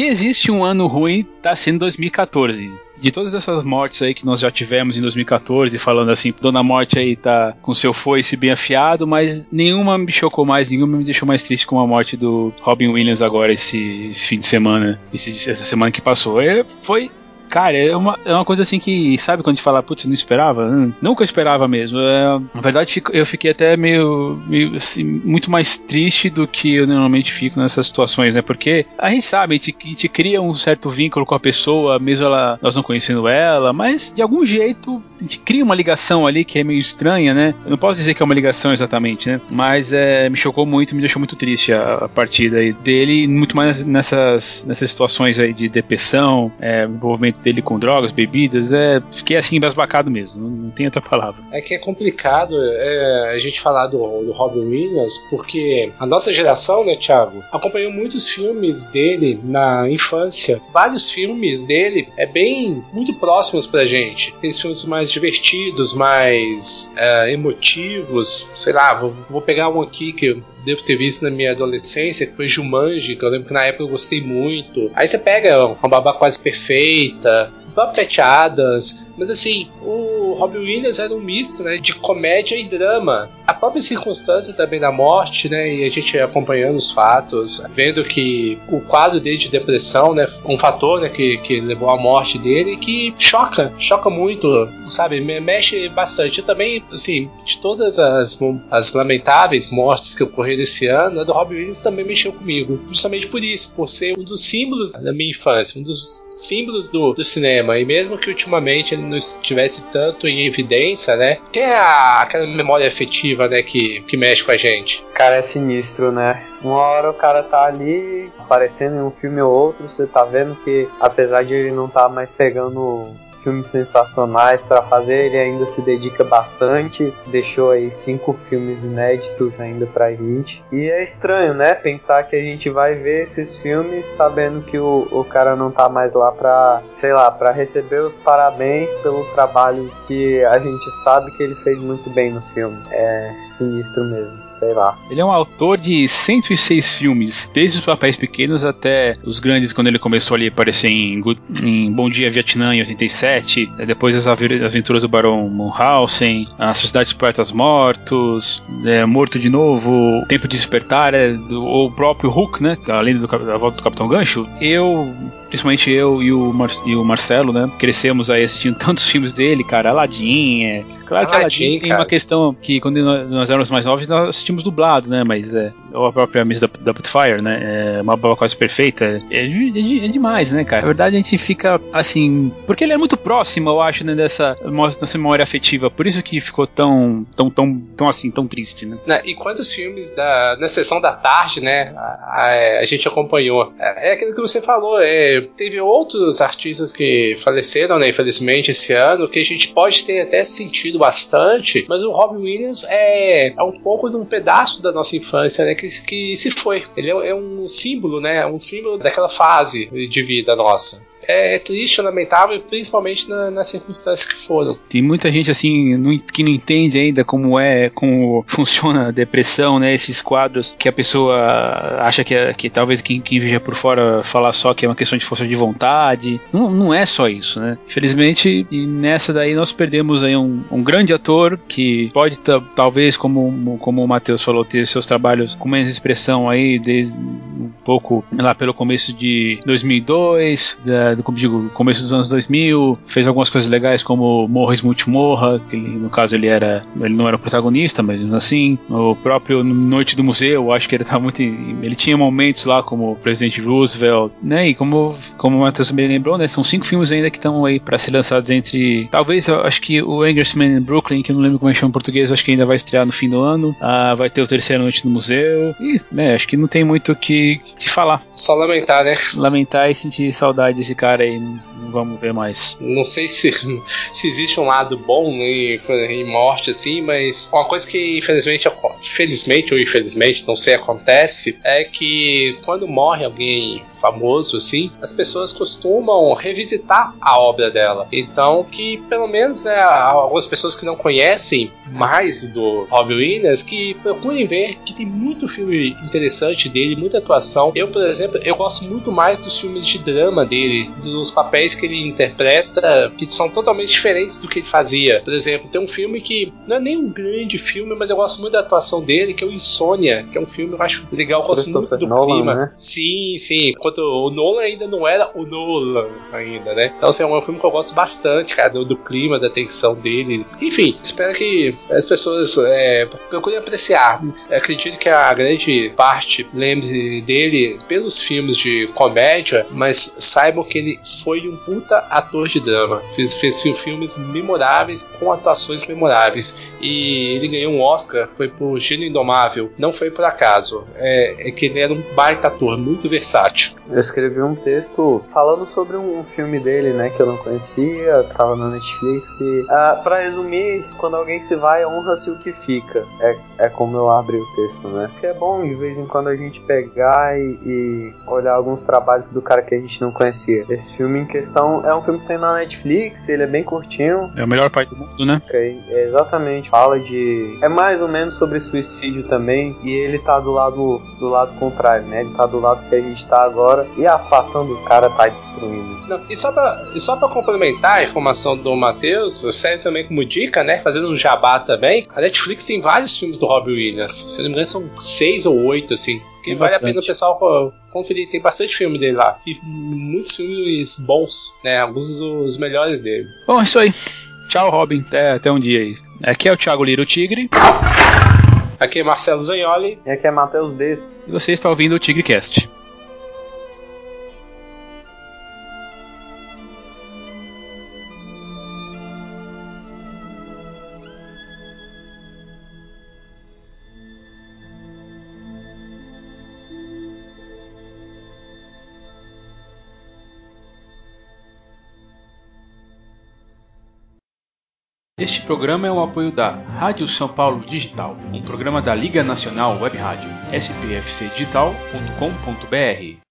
Se existe um ano ruim, tá sendo 2014 de todas essas mortes aí que nós já tivemos em 2014, falando assim, Dona Morte aí tá com seu foice bem afiado, mas nenhuma me chocou mais, nenhuma me deixou mais triste com a morte do Robin Williams agora esse, esse fim de semana, esse, essa semana que passou. É, foi Cara, é uma, é uma coisa assim que, sabe quando a gente fala, putz, não esperava? Hum, eu esperava mesmo. É, na verdade, eu fiquei até meio, meio assim, muito mais triste do que eu normalmente fico nessas situações, né? Porque a gente sabe, a gente, a gente cria um certo vínculo com a pessoa, mesmo ela, nós não conhecendo ela, mas de algum jeito a gente cria uma ligação ali que é meio estranha, né? Eu não posso dizer que é uma ligação exatamente, né? Mas é, me chocou muito, me deixou muito triste a, a partida dele, muito mais nessas, nessas situações aí de depressão, é, envolvimento dele com drogas, bebidas, é, fiquei assim embasbacado mesmo, não, não tem outra palavra. É que é complicado é, a gente falar do, do Robin Williams, porque a nossa geração, né, Thiago, acompanhou muitos filmes dele na infância. Vários filmes dele é bem muito próximos pra gente. Tem filmes mais divertidos, mais é, emotivos, sei lá, vou, vou pegar um aqui que devo ter visto na minha adolescência, que foi Jumanji, que eu lembro que na época eu gostei muito. Aí você pega uma babá quase perfeita, o Adams, mas assim, o Robin Williams era um misto, né, de comédia e drama. A própria circunstância também da morte, né, e a gente acompanhando os fatos, vendo que o quadro dele de depressão, né, um fator, né, que, que levou à morte dele, que choca, choca muito, sabe, mexe bastante. Eu também, assim, de todas as, as lamentáveis mortes que ocorreram esse ano, a do Robin Williams também mexeu comigo, justamente por isso, por ser um dos símbolos da minha infância, um dos símbolos do, do cinema, e mesmo que ultimamente ele não estivesse tanto em evidência, né? Tem a, aquela memória afetiva, né, que, que mexe com a gente. Cara, é sinistro, né? Uma hora o cara tá ali aparecendo em um filme ou outro, você tá vendo que apesar de ele não tá mais pegando filmes sensacionais para fazer, ele ainda se dedica bastante. Deixou aí cinco filmes inéditos ainda pra gente. E é estranho, né? Pensar que a gente vai ver esses filmes sabendo que o, o cara não tá mais lá pra, sei lá, para receber os parabéns pelo trabalho que a gente sabe que ele fez muito bem no filme. É sinistro mesmo, sei lá. Ele é um autor de 106 filmes, desde os papéis pequenos até os grandes, quando ele começou ali a aparecer em, em Bom Dia Vietnã em 87 é, depois as aventuras do Barão Munchausen, A Sociedade dos Poetas Mortos, é, Morto de Novo, Tempo de Despertar, é, do, o próprio Hulk, né? Além do, da volta do Capitão Gancho, eu principalmente eu e o, Mar e o Marcelo, né? Crescemos aí assistindo tantos filmes dele, cara. Aladdin, é. Claro que Aladdin, Aladdin é uma questão que quando nós éramos mais novos nós assistimos dublado, né? Mas é. Ou a própria Miss da Putfire, né? É uma boa quase perfeita. É, é, é, demais, né, cara? Na verdade a gente fica assim. Porque ele é muito próximo, eu acho, né? Dessa, dessa memória afetiva. Por isso que ficou tão, tão, tão, tão assim, tão triste, né? né e quantos filmes da, na sessão da tarde, né? A, a, a gente acompanhou. É, é aquilo que você falou, é teve outros artistas que faleceram, né, infelizmente, esse ano, que a gente pode ter até sentido bastante, mas o Robin Williams é, é um pouco de um pedaço da nossa infância, né, que, que se foi. Ele é, é um símbolo, né, um símbolo daquela fase de vida nossa é, é triste, lamentável, principalmente na, nas circunstâncias que foram. Tem muita gente assim não, que não entende ainda como é, como funciona a depressão, né? Esses quadros que a pessoa acha que, é, que talvez quem, quem veja por fora falar só que é uma questão de força de vontade. Não, não é só isso, né? Infelizmente, nessa daí nós perdemos aí um, um grande ator que pode talvez, como, como o Matheus falou, ter seus trabalhos com menos expressão aí desde pouco lá pelo começo de 2002, da, do, digo, começo dos anos 2000, fez algumas coisas legais como Morris Multimorra, que ele, no caso ele era, ele não era o protagonista, mas assim, o próprio Noite do Museu, acho que ele tava muito, ele tinha momentos lá como o presidente Roosevelt, né? E como como o Matheus me lembrou, né? São cinco filmes ainda que estão aí para ser lançados entre, talvez, eu acho que o Angersman in Brooklyn, que eu não lembro como é que chama em português, acho que ainda vai estrear no fim do ano. Ah, vai ter o terceiro Noite no Museu. E, né, acho que não tem muito o que, que falar. Só lamentar, né? Lamentar e sentir saudade desse cara aí. Vamos ver mais. Não sei se, se existe um lado bom em, em morte, assim, mas uma coisa que infelizmente, felizmente ou infelizmente, não sei, acontece, é que quando morre alguém famoso, assim, as pessoas costumam revisitar a obra dela. Então, que pelo menos, né, algumas pessoas que não conhecem mais do Robbie Williams, que procurem ver que tem muito filme interessante dele, muita atuação. Eu, por exemplo, eu gosto muito mais dos filmes de drama dele, dos papéis que ele interpreta, que são totalmente diferentes do que ele fazia. Por exemplo, tem um filme que não é nem um grande filme, mas eu gosto muito da atuação dele, que é o Insônia, que é um filme eu acho legal, eu gosto muito do Nolan, clima. Né? Sim, sim. Enquanto o Nolan ainda não era o Nolan ainda, né? Então, assim, é um filme que eu gosto bastante, cara, do, do clima, da tensão dele. Enfim, espero que as pessoas é, procurem apreciar. Eu acredito que a grande parte lembre dele pelos filmes de comédia, mas saibam que ele foi um puta ator de drama. Fez, fez filmes memoráveis com atuações memoráveis. E ele ganhou um Oscar, foi por Gênio Indomável. Não foi por acaso. É, é que ele era um baita ator, muito versátil. Eu escrevi um texto falando sobre um, filme dele, né, que eu não conhecia, tava na Netflix. E, uh, pra resumir, quando alguém se vai, honra-se o que fica. É, é como eu abri o texto, né? Porque é bom de vez em quando a gente pegar e, e, olhar alguns trabalhos do cara que a gente não conhecia. Esse filme em questão é um filme que tem na Netflix, ele é bem curtinho. É o melhor pai do mundo, né? Okay, é, exatamente. Fala de. É mais ou menos sobre suicídio também. E ele tá do lado do lado contrário, né? Ele tá do lado que a gente tá agora. E a atuação do cara tá destruindo. Não, e só pra, e só pra complementar a informação do Matheus, serve também como dica, né? Fazendo um jabá também. A Netflix tem vários filmes do Robbie Williams. Se não me engano, são seis ou oito, assim. Que vale bastante. a pena o pessoal conferir. Tem bastante filme dele lá. E muitos filmes bons, né? Alguns dos melhores dele. Bom, é isso aí. Tchau, Robin. Até, até um dia aí. Aqui é o Thiago Liro Tigre. Aqui é Marcelo Zagnoli. E aqui é Matheus Dess. E você está ouvindo o TigreCast. Este programa é um apoio da Rádio São Paulo Digital, um programa da Liga Nacional Web Rádio, spfcdigital.com.br.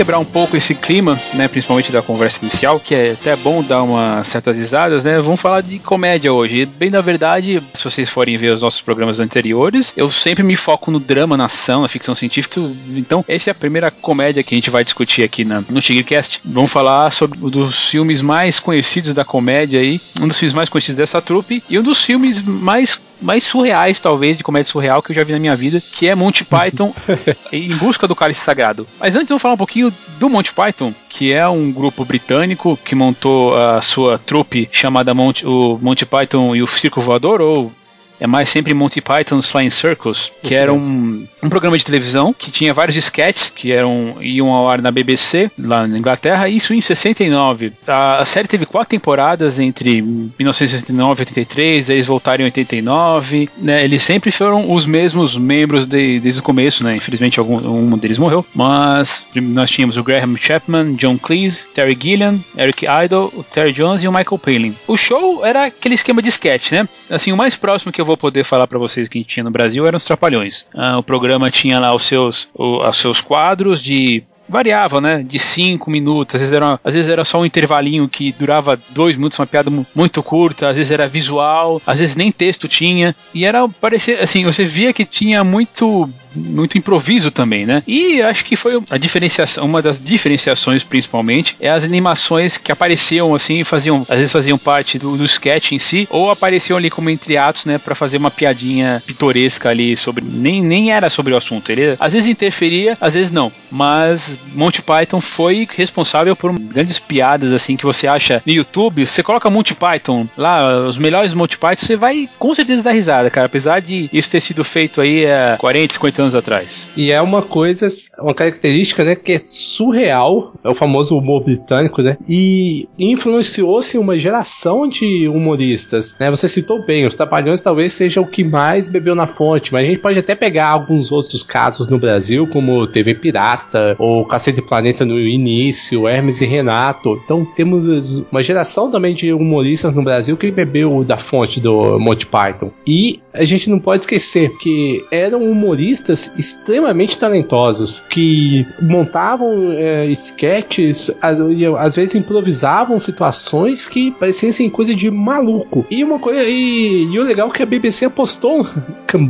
quebrar um pouco esse clima, né, principalmente da conversa inicial, que é até bom dar umas certas risadas, né? Vamos falar de comédia hoje. Bem na verdade, se vocês forem ver os nossos programas anteriores, eu sempre me foco no drama, na ação, na ficção científica. Então, essa é a primeira comédia que a gente vai discutir aqui na, no Tigrecast. Vamos falar sobre um dos filmes mais conhecidos da comédia aí, um dos filmes mais conhecidos dessa trupe e um dos filmes mais mais surreais, talvez, de comédia surreal que eu já vi na minha vida, que é Monty Python em busca do cálice sagrado. Mas antes eu vou falar um pouquinho do Monty Python, que é um grupo britânico que montou a sua trupe chamada Monty, o Monty Python e o Circo Voador, ou é mais sempre Monty Python's Flying Circus, que era um, um programa de televisão que tinha vários sketches que eram iam ao ar na BBC, lá na Inglaterra, isso em 69. A, a série teve quatro temporadas entre 1969 e 83, eles voltaram em 89, né, eles sempre foram os mesmos membros de, desde o começo, né, infelizmente algum um deles morreu, mas nós tínhamos o Graham Chapman, John Cleese, Terry Gilliam, Eric Idle, o Terry Jones e o Michael Palin. O show era aquele esquema de sketch, né, assim, o mais próximo que eu vou poder falar para vocês que tinha no Brasil eram os Trapalhões. Ah, o programa tinha lá os seus, o, os seus quadros de variavam, né? De 5 minutos, às vezes, era, às vezes era só um intervalinho que durava 2 minutos, uma piada muito curta, às vezes era visual, às vezes nem texto tinha. E era, parecia, assim, você via que tinha muito muito improviso também, né? E acho que foi a diferenciação, uma das diferenciações principalmente é as animações que apareciam assim, faziam, às vezes faziam parte do, do sketch em si, ou apareciam ali como entre atos, né, para fazer uma piadinha pitoresca ali sobre nem, nem era sobre o assunto, ele às vezes interferia, às vezes não, mas Monty Python foi responsável por grandes piadas assim que você acha no YouTube, você coloca Monty Python lá, os melhores Monty Python, você vai com certeza dar risada, cara, apesar de isso ter sido feito aí há 40, 50 anos atrás. E é uma coisa, uma característica, né, que é surreal, é o famoso humor britânico, né? E influenciou-se uma geração de humoristas, né? Você citou bem, os Trapalhões talvez seja o que mais bebeu na fonte, mas a gente pode até pegar alguns outros casos no Brasil, como TV Pirata, ou Cacete Planeta no início, Hermes e Renato. Então temos uma geração também de humoristas no Brasil que bebeu da fonte do Monty Python. E a gente não pode esquecer que eram humoristas extremamente talentosos que montavam é, sketches, às, às, vezes improvisavam situações que pareciam assim, coisa de maluco. E uma coisa e, e o legal é que a BBC apostou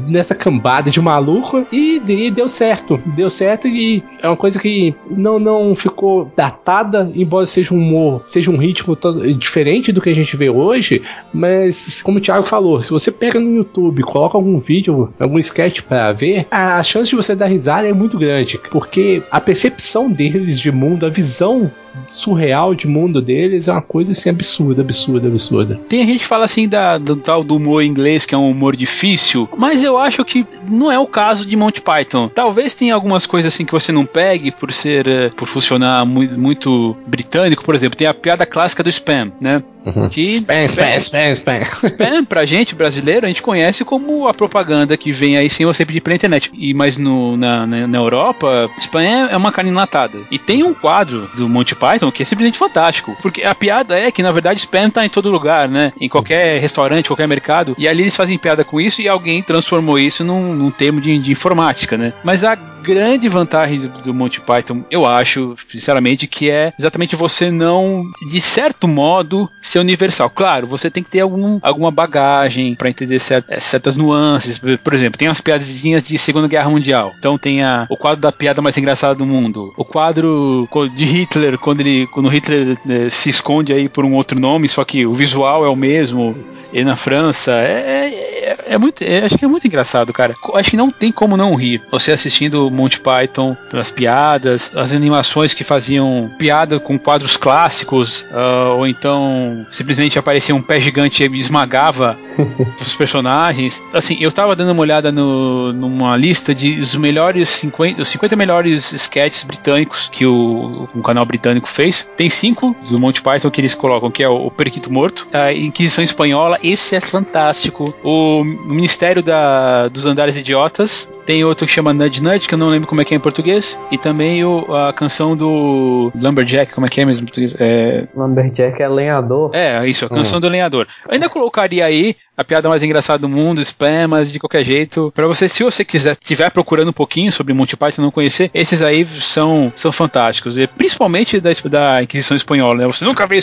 nessa cambada de maluco e, e, deu certo, deu certo e é uma coisa que não não ficou datada, embora seja um humor, seja um ritmo diferente do que a gente vê hoje, mas como o Thiago falou, se você pega no YouTube YouTube, coloca algum vídeo, algum sketch para ver, a chance de você dar risada é muito grande, porque a percepção deles de mundo, a visão surreal de mundo deles é uma coisa assim absurda, absurda, absurda. Tem gente que fala assim da, do tal do humor inglês, que é um humor difícil, mas eu acho que não é o caso de Monty Python. Talvez tenha algumas coisas assim que você não pegue por ser, uh, por funcionar muito, muito britânico, por exemplo, tem a piada clássica do spam, né? Uhum. Que spam, spam, spam, spam. Spam, pra gente brasileiro, a gente conhece como a propaganda que vem aí sem você pedir pela internet. E, mas no, na, na, na Europa, spam é, é uma carne enlatada. E tem um quadro do Monty Python que é simplesmente fantástico. Porque a piada é que, na verdade, spam tá em todo lugar, né? Em qualquer restaurante, qualquer mercado. E ali eles fazem piada com isso e alguém transformou isso num, num termo de, de informática, né? Mas a grande vantagem do, do Monty Python, eu acho, sinceramente, que é exatamente você não, de certo modo, ser universal. Claro, você tem que ter algum, alguma bagagem para entender é, certas nuances. Por exemplo, tem umas piadinhas de Segunda Guerra Mundial. Então tem a, o quadro da piada mais engraçada do mundo. O quadro de Hitler, quando ele quando Hitler né, se esconde aí por um outro nome, só que o visual é o mesmo e na França. É, é, é muito. É, acho que é muito engraçado, cara. Acho que não tem como não rir. Você assistindo Monty Python, as piadas, as animações que faziam piada com quadros clássicos, uh, ou então simplesmente aparecia um pé gigante e esmagava os personagens. Assim, eu tava dando uma olhada no, numa lista de os melhores 50, os 50 melhores sketches britânicos que o, um canal britânico fez. Tem cinco do Monty Python que eles colocam, que é o, o Periquito Morto, a Inquisição Espanhola, esse é fantástico. O Ministério da, dos Andares Idiotas. Tem outro que chama Nudge Nudge, que eu não lembro como é que é em português. E também o, a canção do Lumberjack, como é que é mesmo em português? É... Lumberjack é lenhador. É, isso, a canção hum. do lenhador. Eu ainda colocaria aí a piada mais engraçada do mundo, spam, mas de qualquer jeito, para você, se você quiser, estiver procurando um pouquinho sobre Monty Python não conhecer, esses aí são, são fantásticos, e principalmente da, da Inquisição Espanhola, né? Você nunca vê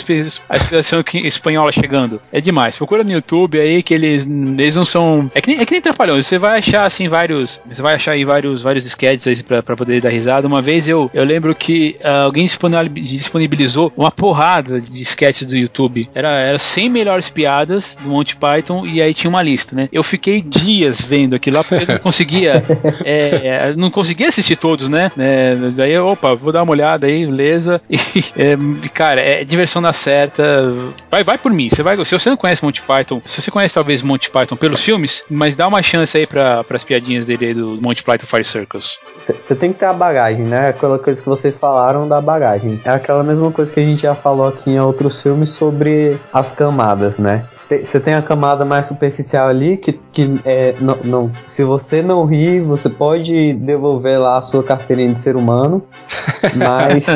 a Inquisição Espanhola chegando. É demais. Procura no YouTube aí que eles, eles não são. É que nem, é que nem Trapalhões, você vai achar assim vários. Você vai achar aí vários, vários sketches aí pra, pra poder dar risada. Uma vez eu, eu lembro que uh, alguém disponibilizou uma porrada de sketches do YouTube. Era, era 100 melhores piadas do Monty Python e aí tinha uma lista, né? Eu fiquei dias vendo aquilo lá porque eu não conseguia, é, é, não conseguia assistir todos, né? É, daí, opa, vou dar uma olhada aí, beleza. E, é, cara, é diversão na certa. Vai, vai por mim. Você vai, se você não conhece Monty Python, se você conhece talvez Monty Python pelos filmes, mas dá uma chance aí para as piadinhas dele aí do Monty Python Fire Circus. Você tem que ter a bagagem, né? Aquela coisa que vocês falaram da bagagem. É aquela mesma coisa que a gente já falou aqui em outros filmes sobre as camadas, né? Você tem a camada mais superficial ali que, que é, não, não, se você não rir, você pode devolver lá a sua carteirinha de ser humano, mas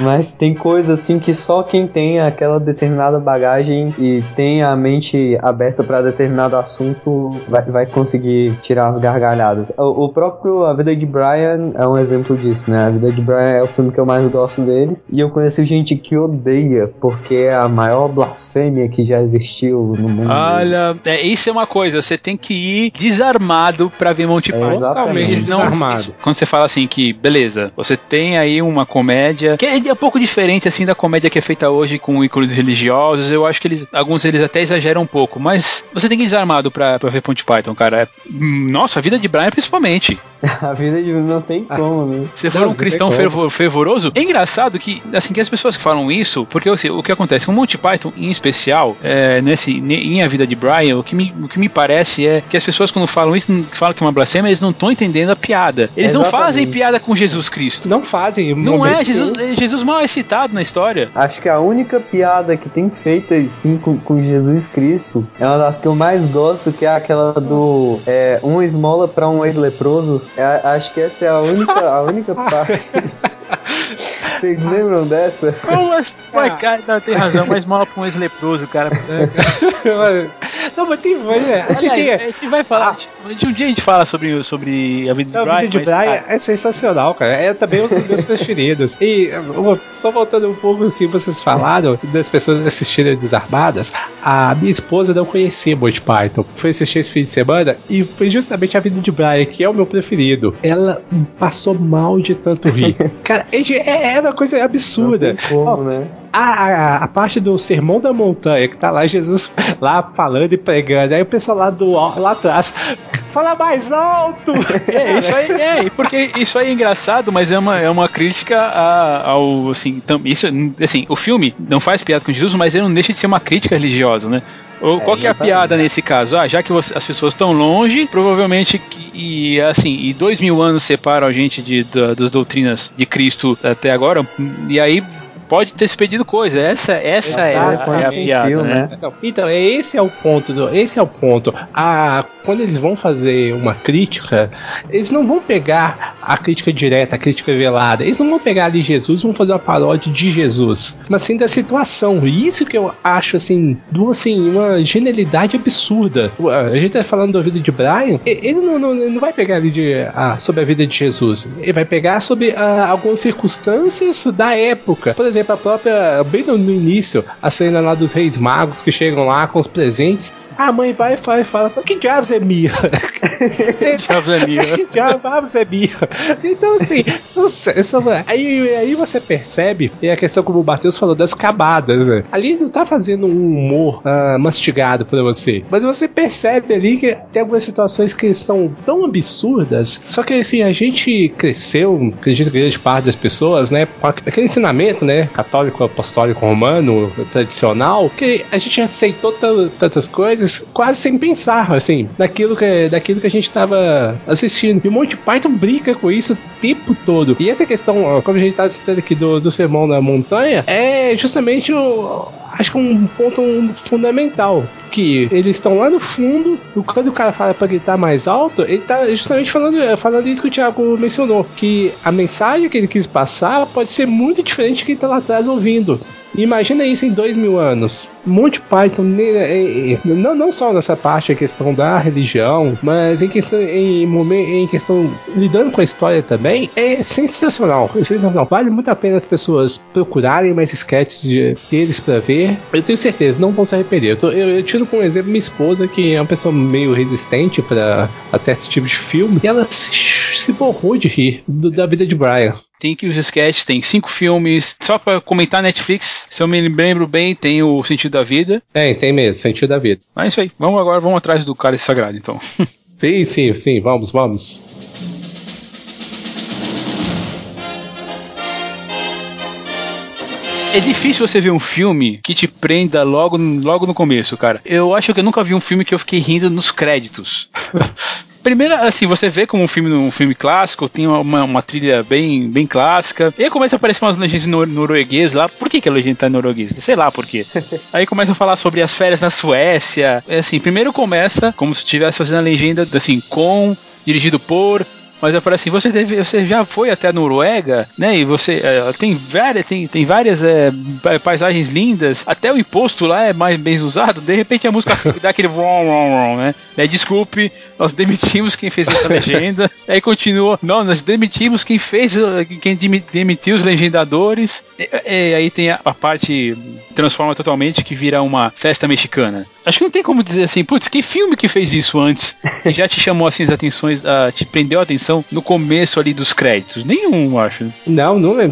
Mas tem coisa assim que só quem tem aquela determinada bagagem e tem a mente aberta para determinado assunto vai, vai conseguir tirar as gargalhadas. O, o, próprio A Vida de Brian é um exemplo disso, né? A Vida de Brian é o filme que eu mais gosto deles e eu conheço gente que odeia porque é a maior blasfêmia que já existiu no mundo. Olha, é, isso é uma coisa, você tem que ir desarmado para ver Monty Python. É, exatamente. Não, desarmado. Quando você fala assim que, beleza, você tem aí uma comédia que é um pouco diferente assim da comédia que é feita hoje com ícones religiosos, eu acho que eles, alguns deles até exageram um pouco, mas você tem que ir desarmado pra, pra ver Monty Python, cara. É, nossa, a vida de Brian principalmente. a vida de não tem como, né? Se for não, um cristão fervor, fervoroso, é engraçado que, assim, que as pessoas que falam isso, porque assim, o que acontece com Monty Python em especial, é, nesse, em A Vida de Brian, o que, me, o que me parece é que as pessoas quando falam isso, falam que é uma blasfêmia, eles não estão entendendo a piada. Eles Exatamente. não fazem piada com Jesus Cristo. Não fazem. Não é, Jesus, Jesus mal é citado na história. Acho que a única piada que tem feita, sim, com, com Jesus Cristo é uma das que eu mais gosto, que é aquela do é, uma esmola para um ex-leproso. É, acho que essa é a única, a única parte. Vocês lembram dessa? Mas, ah. cara, não, tem razão, mas mola pra um ex-leproso, cara. não, mas tem. Mas, é, assim, Aliás, tem, a gente vai falar. Ah. De um dia a gente fala sobre, sobre a vida de Brian. A vida de Brian mas, é sensacional, cara. É também um dos meus preferidos. E só voltando um pouco o que vocês falaram das pessoas assistirem desarmadas, a minha esposa não conhecia Monty Python. Foi assistir esse fim de semana e foi justamente a vida de Brian, que é o meu preferido. Ela passou mal de tanto rir. cara, é, é uma coisa absurda. Como, né? A, a, a, parte do Sermão da Montanha, que tá lá Jesus lá falando e pregando, aí o pessoal lá, do, lá atrás fala mais alto! É, isso aí é, porque isso aí é engraçado, mas é uma, é uma crítica a, ao, assim, tam, isso, assim, o filme não faz piada com Jesus, mas ele não deixa de ser uma crítica religiosa, né? Ou qual que é a piada nesse caso? Ah, já que você, as pessoas estão longe, provavelmente e assim, e dois mil anos separam a gente de, de, das doutrinas de Cristo até agora, e aí pode ter se pedido coisa. Essa, essa é, a, é a piada, né? Então, então, esse é o ponto. Do, esse é o ponto. A, quando eles vão fazer uma crítica, eles não vão pegar a crítica direta, a crítica velada. Eles não vão pegar ali Jesus, vão fazer uma paródia de Jesus, mas sim da situação. E isso que eu acho assim, do, assim, uma genialidade absurda. A gente tá falando da vida de Brian, ele não, não, não vai pegar ali de, ah, sobre a vida de Jesus. Ele vai pegar sobre ah, algumas circunstâncias da época. Por exemplo exemplo, a própria. Bem no, no início, a cena lá dos Reis Magos que chegam lá com os presentes. A mãe vai, vai fala: Que diabos é Mia? que diabos é Mia? que diabos é Mia? Então, assim, aí, aí você percebe, e a questão como o Matheus falou das camadas, né? Ali não tá fazendo um humor uh, mastigado pra você, mas você percebe ali que tem algumas situações que estão tão absurdas, só que assim, a gente cresceu, acredito que grande parte das pessoas, né, com aquele ensinamento, né, católico, apostólico, romano, tradicional, que a gente aceitou tantas coisas quase sem pensar, assim, daquilo que, daquilo que a gente estava assistindo. E o Monty Python brinca com isso o tempo todo. E essa questão, como a gente tá citando aqui do, do Sermão da Montanha, é justamente o, acho que um ponto fundamental. Que eles estão lá no fundo, quando o cara fala para gritar mais alto, ele tá justamente falando, falando isso que o Thiago mencionou. Que a mensagem que ele quis passar pode ser muito diferente de quem tá lá atrás ouvindo. Imagina isso em dois mil anos. Monty Python, é, é, não, não só nessa parte, a questão da religião, mas em questão, em, em questão lidando com a história também, é sensacional. É sensacional. Vale muito a pena as pessoas procurarem mais sketches de, deles para ver. Eu tenho certeza, não vão se arrepender. Eu, tô, eu, eu tiro como exemplo minha esposa, que é uma pessoa meio resistente para certo tipo de filme, e ela se, se borrou de rir do, da vida de Brian. Tem que os sketches, tem cinco filmes. Só para comentar Netflix, se eu me lembro bem, tem o Sentido da Vida. Tem, tem mesmo, Sentido da Vida. Mas é isso aí. Vamos agora, vamos atrás do cara sagrado, então. sim, sim, sim. Vamos, vamos. É difícil você ver um filme que te prenda logo, logo no começo, cara. Eu acho que eu nunca vi um filme que eu fiquei rindo nos créditos. Primeiro, assim, você vê como um filme, um filme clássico, tem uma, uma trilha bem, bem clássica. E aí começa a aparecer umas legendas nor norueguês lá. Por que, que a legenda tá em norueguês? Sei lá por quê. aí começa a falar sobre as férias na Suécia. É assim, primeiro começa como se estivesse fazendo a legenda, assim, com, dirigido por, mas eu falei assim, você, deve, você já foi até a Noruega, né? E você é, tem várias, tem, tem várias é, paisagens lindas, até o imposto lá é mais bem usado, de repente a música dá aquele wrong, wrong, né? É, desculpe, nós demitimos quem fez essa legenda. Aí continua, não, nós demitimos quem fez, quem demitiu os legendadores. E, e, aí tem a, a, parte transforma totalmente que vira uma festa mexicana. Acho que não tem como dizer assim, putz, que filme que fez isso antes? E já te chamou assim as atenções, uh, te prendeu a atenção no começo ali dos créditos? Nenhum, acho. Não, não é.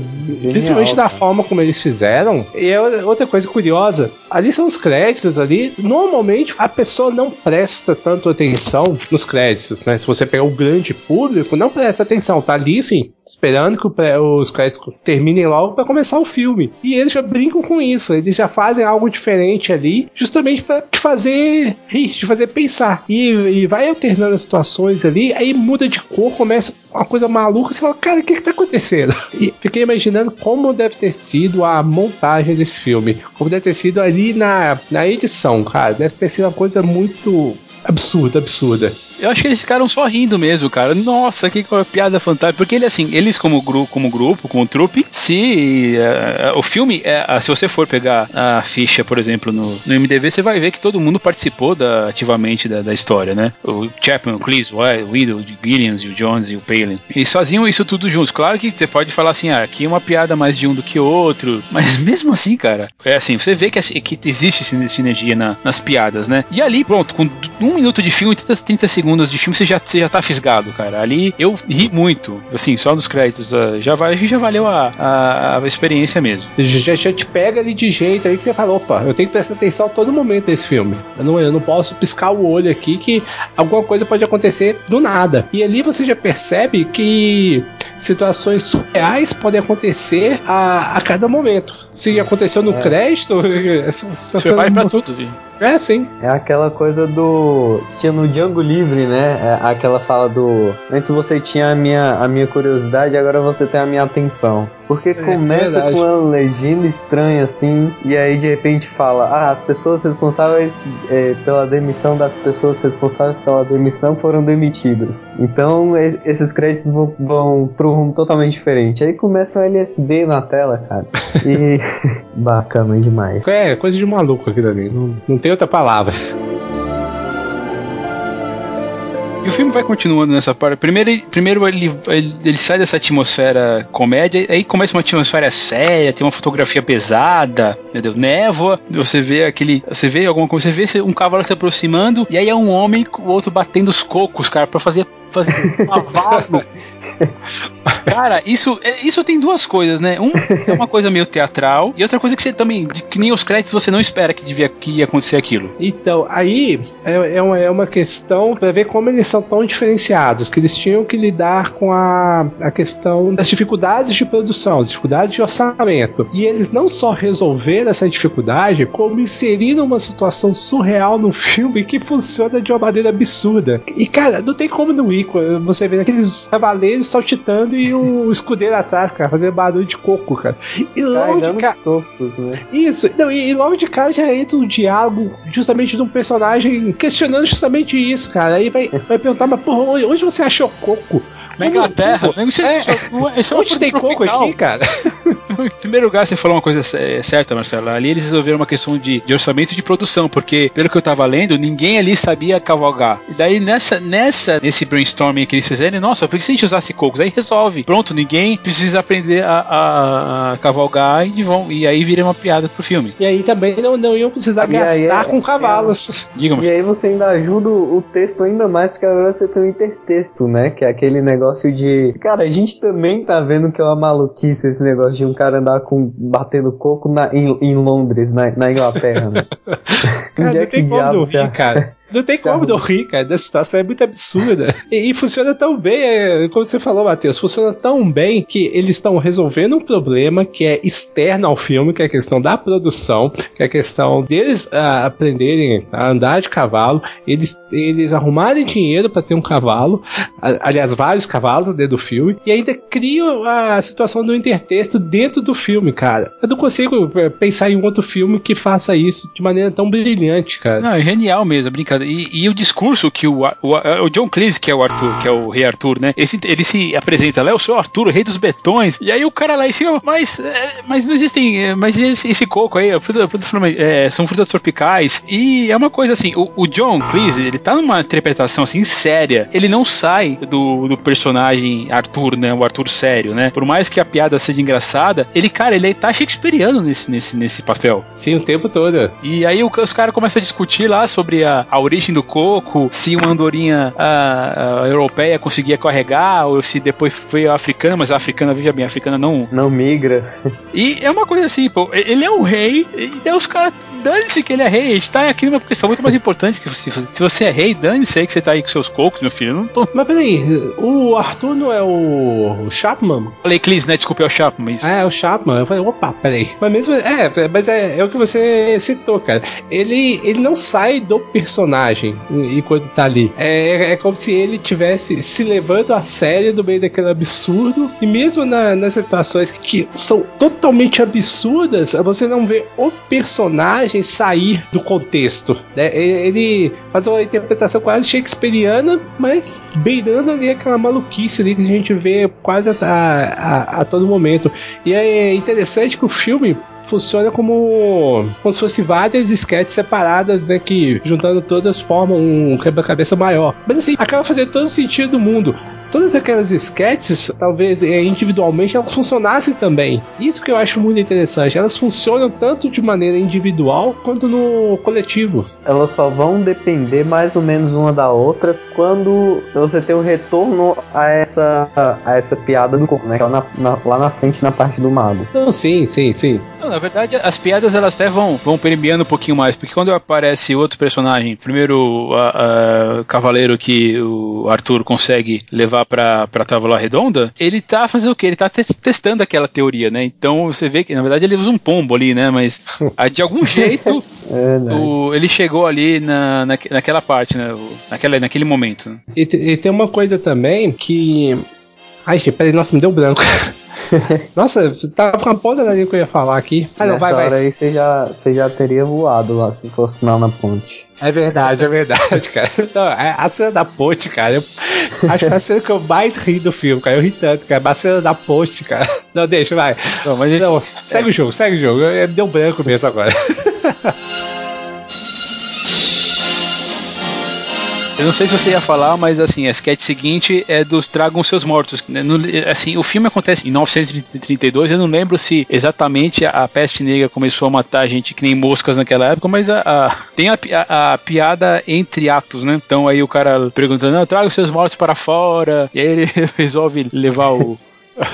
Principalmente da forma como eles fizeram. E é outra coisa curiosa, ali são os créditos ali. Normalmente a pessoa não presta tanto atenção nos créditos, né? Se você pegar o grande público, não presta atenção, tá ali sim, esperando que os créditos terminem logo para começar o filme. E eles já brincam com isso, eles já fazem algo diferente ali, justamente para te fazer rir, te fazer pensar. E, e, vai alternando as situações ali, aí muda de cor, começa uma coisa maluca, você fala, cara, o que, que tá acontecendo? E fiquei imaginando como deve ter sido a montagem desse filme, como deve ter sido ali na, na edição, cara. Deve ter sido uma coisa muito absurda, absurda. Eu acho que eles ficaram só rindo mesmo, cara. Nossa, que piada fantástica. Porque ele, assim, eles como, gru como grupo, como trupe, se uh, o filme, uh, se você for pegar a ficha, por exemplo, no, no MDB, você vai ver que todo mundo participou da, ativamente da, da história, né? O Chapman, o Cleese, o Widow, o Gillians, o Jones e o Palin. Eles faziam isso tudo juntos. Claro que você pode falar assim, ah, aqui é uma piada mais de um do que outro, mas mesmo assim, cara, é assim, você vê que, que existe sinergia na, nas piadas, né? E ali, pronto, com um minuto de filme, 30, 30 segundos de filme, você já, você já tá fisgado, cara. Ali eu ri muito, assim, só nos créditos. Uh, já, já valeu a, a, a experiência mesmo. Já, já, te pega ali de jeito aí que você fala: opa, eu tenho que prestar atenção a todo momento desse filme. Eu não, eu não posso piscar o olho aqui que alguma coisa pode acontecer do nada. E ali você já percebe que situações surreais podem acontecer a, a cada momento. Se aconteceu no é. crédito, você vai pra tudo, viu? É, sim. É aquela coisa do. Tinha no Django Livre, né? É aquela fala do. Antes você tinha a minha, a minha curiosidade, agora você tem a minha atenção. Porque é, começa é com uma legenda estranha assim, e aí de repente fala: Ah, as pessoas responsáveis é, pela demissão das pessoas responsáveis pela demissão foram demitidas. Então esses créditos vão, vão pro rumo totalmente diferente. Aí começa o LSD na tela, cara. E. bacana demais. É, coisa de maluco aquilo ali. Não, não tem tem outra palavra. E o filme vai continuando nessa parte. Primeiro, primeiro ele, ele, ele, sai dessa atmosfera comédia, aí começa uma atmosfera séria, tem uma fotografia pesada, meu Deus, névoa. Você vê aquele. Você vê alguma coisa, você vê um cavalo se aproximando, e aí é um homem com o outro batendo os cocos, cara, para fazer fazer cavalo. Cara, isso, é, isso tem duas coisas, né? Um é uma coisa meio teatral e outra coisa que você também, que nem os créditos você não espera que devia que ia acontecer aquilo. Então, aí é, é, uma, é uma questão para ver como eles são tão diferenciados, que eles tinham que lidar com a, a questão das dificuldades de produção, as dificuldades de orçamento. E eles não só resolveram essa dificuldade, como inseriram uma situação surreal no filme que funciona de uma maneira absurda. E, cara, não tem como não ir você vê aqueles cavaleiros saltitando e o escudeiro atrás, cara, fazendo barulho de coco, cara. E logo de cara. Né? Isso, não, e, e, logo de cara já entra um diálogo justamente de um personagem questionando justamente isso, cara. Aí vai, vai perguntar, mas porra, onde você achou coco? Na Inglaterra. Não, isso, é, isso, é onde tem coco aqui, cara? em primeiro lugar, você falou uma coisa certa, Marcelo. Ali eles resolveram uma questão de, de orçamento de produção, porque, pelo que eu tava lendo, ninguém ali sabia cavalgar. E daí, nessa, nessa, nesse brainstorming que eles fizeram, nossa, por que se a gente usasse cocos? Aí resolve. Pronto, ninguém precisa aprender a, a, a cavalgar e, vão, e aí vira uma piada pro filme. E aí também não, não iam precisar e gastar é, com cavalos. É, e aí você ainda ajuda o texto ainda mais, porque agora você tem um intertexto, né? Que é aquele negócio de. Cara, a gente também tá vendo que é uma maluquice esse negócio de um cara cara andar com, batendo coco na, em, em Londres, na, na Inglaterra, né? cara, Onde é que diabo rir, cara. Não tem como não rir, cara. Essa situação é muito absurda. E, e funciona tão bem, é, como você falou, Matheus, funciona tão bem que eles estão resolvendo um problema que é externo ao filme, que é a questão da produção, que é a questão deles ah, aprenderem a andar de cavalo, eles, eles arrumarem dinheiro para ter um cavalo, aliás, vários cavalos dentro do filme, e ainda criam a situação do intertexto dentro do filme, cara. Eu não consigo é, pensar em um outro filme que faça isso de maneira tão brilhante, cara. Não, é genial mesmo, brincadeira? E, e o discurso que o, o, o, John Cleese, que é o Arthur, que é o rei Arthur, né? Ele, ele se apresenta lá, eu sou Arthur, o rei dos betões. E aí o cara lá em cima, mas, é, mas não existem, é, mas esse, esse coco aí, fruta, fruta, é, são frutas tropicais. E é uma coisa assim, o, o, John Cleese, ele tá numa interpretação assim séria. Ele não sai do, do personagem Arthur, né? O Arthur sério, né? Por mais que a piada seja engraçada, ele, cara, ele tá shakespeariano nesse, nesse, nesse papel. Sim, o tempo todo. E aí os caras começam a discutir lá sobre a, a origem do coco, se uma andorinha a, a europeia conseguia carregar, ou se depois foi a africana, mas a africana, veja bem, a africana não. Não migra. E é uma coisa assim, pô, ele é um rei, e os caras, dane-se que ele é rei, a gente tá aqui numa questão muito mais importante que você. Se você é rei, dane-se aí que você tá aí com seus cocos, meu filho. Eu não tô. Mas peraí, o Arthur não é o Chapman? Falei Clis, né? Desculpa, é o Chapman. Isso. É, é o Chapman. Eu falei, opa, peraí. Mas mesmo. É, mas é, é o que você citou, cara. Ele, ele não sai do personagem enquanto tá ali. É, é como se ele tivesse se levando a sério do meio daquele absurdo. E mesmo na, nas situações que são totalmente absurdas, você não vê o personagem sair do contexto. Né? Ele faz uma interpretação quase shakespeariana, mas beirando ali aquela maluquice ali que a gente vê quase a, a, a todo momento. E é interessante que o filme funciona como, como se fosse várias sketches separadas, né? Que juntando todas formam um quebra-cabeça maior. Mas assim, acaba fazendo todo sentido do mundo todas aquelas sketches, talvez é, individualmente, elas funcionassem também. Isso que eu acho muito interessante. Elas funcionam tanto de maneira individual quanto no coletivo. Elas só vão depender mais ou menos uma da outra quando você tem o um retorno a essa, a essa piada do corpo, né? Lá na, na, lá na frente, na parte do mago. Então, sim, sim, sim. Não, na verdade, as piadas elas até vão, vão permeando um pouquinho mais, porque quando aparece outro personagem, primeiro o cavaleiro que o Arthur consegue levar pra, pra Távola Redonda, ele tá fazendo o quê? Ele tá te testando aquela teoria, né? Então você vê que, na verdade, ele usa um pombo ali, né? Mas de algum jeito é, o, ele chegou ali na, na, naquela parte, né? Naquela, naquele momento. Né? E, e tem uma coisa também que. Ai, gente, peraí, nossa, me deu branco. Nossa, você tava com a ponta da língua que eu ia falar aqui. Ah, não, vai, vai. aí você já, você já teria voado lá se fosse lá na ponte. É verdade, é verdade, cara. Não, é, a cena da ponte, cara, eu acho que é a cena que eu mais ri do filme, cara. Eu ri tanto, cara. A cena da ponte, cara. Não, deixa, vai. Não, mas gente... não, segue é. o jogo, segue o jogo. Deu branco mesmo agora. Eu não sei se você ia falar, mas assim, a sketch seguinte é dos Tragam Seus Mortos. Né? assim, o filme acontece em 1932, eu não lembro se exatamente a, a, peste negra começou a matar gente que nem moscas naquela época, mas a, a tem a, a, piada entre atos, né? Então aí o cara perguntando, não, traga os seus mortos para fora, e aí ele resolve levar o,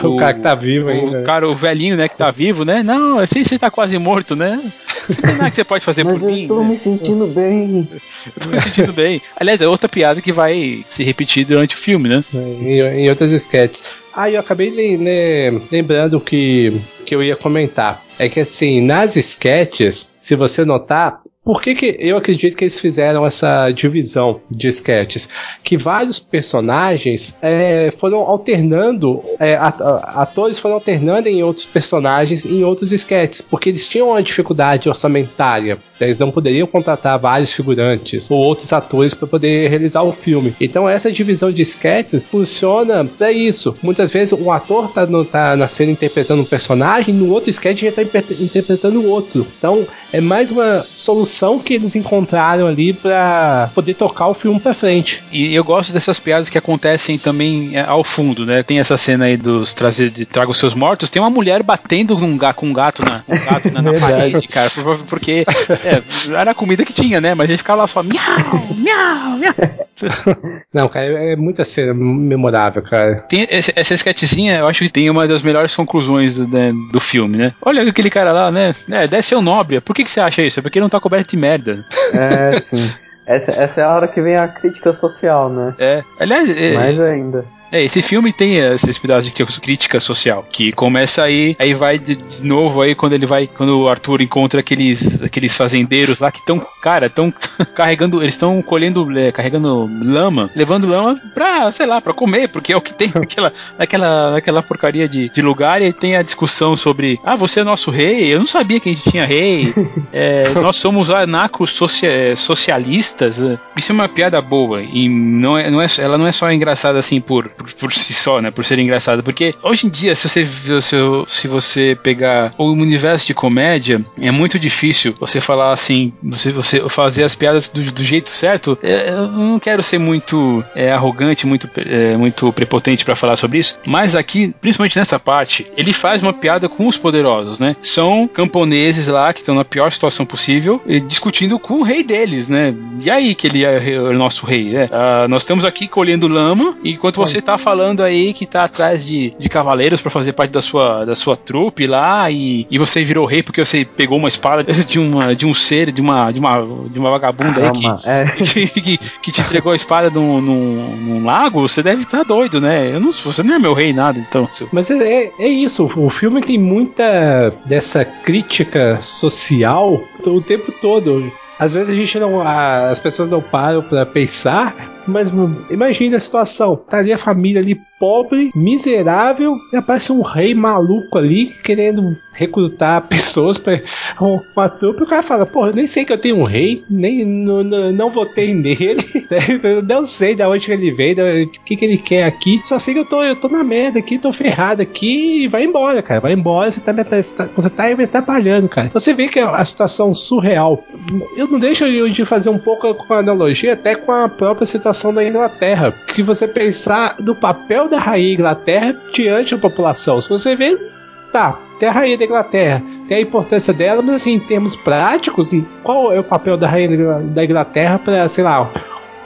o, o, cara que tá vivo ainda. O cara, o velhinho, né, que tá vivo, né? Não, assim você tá quase morto, né? Você tem nada que você pode fazer Mas por mim. Mas eu estou né? me sentindo bem. Eu tô me sentindo bem. Aliás, é outra piada que vai se repetir durante o filme, né? Em, em outras sketches. Ah, eu acabei né, lembrando que, que eu ia comentar. É que assim, nas sketches, se você notar, por que, que eu acredito que eles fizeram essa divisão de sketches? Que vários personagens é, foram alternando, é, atores foram alternando em outros personagens em outros sketches, porque eles tinham uma dificuldade orçamentária. Eles não poderiam contratar vários figurantes ou outros atores para poder realizar o filme. Então essa divisão de sketches funciona para isso. Muitas vezes um ator tá, no, tá na cena interpretando um personagem, no outro sketch já está interpretando o outro. Então é mais uma solução que eles encontraram ali para poder tocar o filme para frente. E eu gosto dessas piadas que acontecem também é, ao fundo, né? Tem essa cena aí dos trazer de Traga os seus mortos, tem uma mulher batendo gato, com um gato na, um gato na, na parede, cara, porque é, era a comida que tinha, né? Mas a gente ficava lá só miau, miau, miau. Não, cara, é muita cena memorável, cara. Tem esse, essa sketchzinha, eu acho que tem uma das melhores conclusões né, do filme, né? Olha aquele cara lá, né? É, deve ser o Nobre. Por que, que você acha isso? É porque ele não tá coberto de merda. É, sim. Essa, essa é a hora que vem a crítica social, né? É. Aliás, é, mais ainda. É, esse filme tem esses pedaços de crítica social, que começa aí, aí vai de, de novo aí quando ele vai, quando o Arthur encontra aqueles, aqueles fazendeiros lá que estão, cara, estão carregando, eles estão colhendo, é, carregando lama, levando lama pra, sei lá, pra comer, porque é o que tem naquela, naquela, naquela porcaria de, de lugar, e tem a discussão sobre, ah, você é nosso rei, eu não sabia que a gente tinha rei, é, nós somos anacos socia socialistas, isso é uma piada boa, e não é, não é, ela não é só engraçada assim por, por, por si só, né, por ser engraçada, porque hoje em dia, se você, se, se você pegar o universo de comédia, é muito difícil você falar assim, você, você fazer as piadas do, do jeito certo, é, eu não quero ser muito é, arrogante, muito, é, muito prepotente para falar sobre isso, mas aqui, principalmente nessa parte, ele faz uma piada com os poderosos, né? São camponeses lá que estão na pior situação possível, discutindo com o rei deles, né? E aí que ele é o nosso rei, né? Uh, nós estamos aqui colhendo lama, enquanto você tá falando aí que tá atrás de, de cavaleiros para fazer parte da sua, da sua trupe lá, e, e você virou rei porque você pegou uma espada de, uma, de um ser, de uma, de uma, de uma vagabunda aí que, é. que, que, que, te entregou a espada num, num, num lago, você deve estar tá doido, né? Eu não, você não é meu rei nada, então. Mas é, é, é isso, o filme tem muita dessa crítica social o tempo todo. Às vezes a gente não. as pessoas não param para pensar, mas imagine a situação: tá ali a família ali pobre, miserável, e aparece um rei maluco ali querendo recrutar pessoas para uma trupe. O cara fala: Pô, nem sei que eu tenho um rei, nem não, votei nele, eu não sei de onde ele veio, o que, que ele quer aqui. Só sei que eu tô, eu tô na merda aqui, tô ferrado aqui e vai embora, cara. Vai embora, você tá, você tá, você tá me atrapalhando, cara. Então você vê que é a situação surreal. Eu não deixo de fazer um pouco com analogia até com a própria situação da Inglaterra. Que você pensar do papel da rainha Inglaterra diante da população. Se você vê, tá, tem a rainha da Inglaterra, tem a importância dela, mas assim, em termos práticos, qual é o papel da rainha da Inglaterra para, sei lá,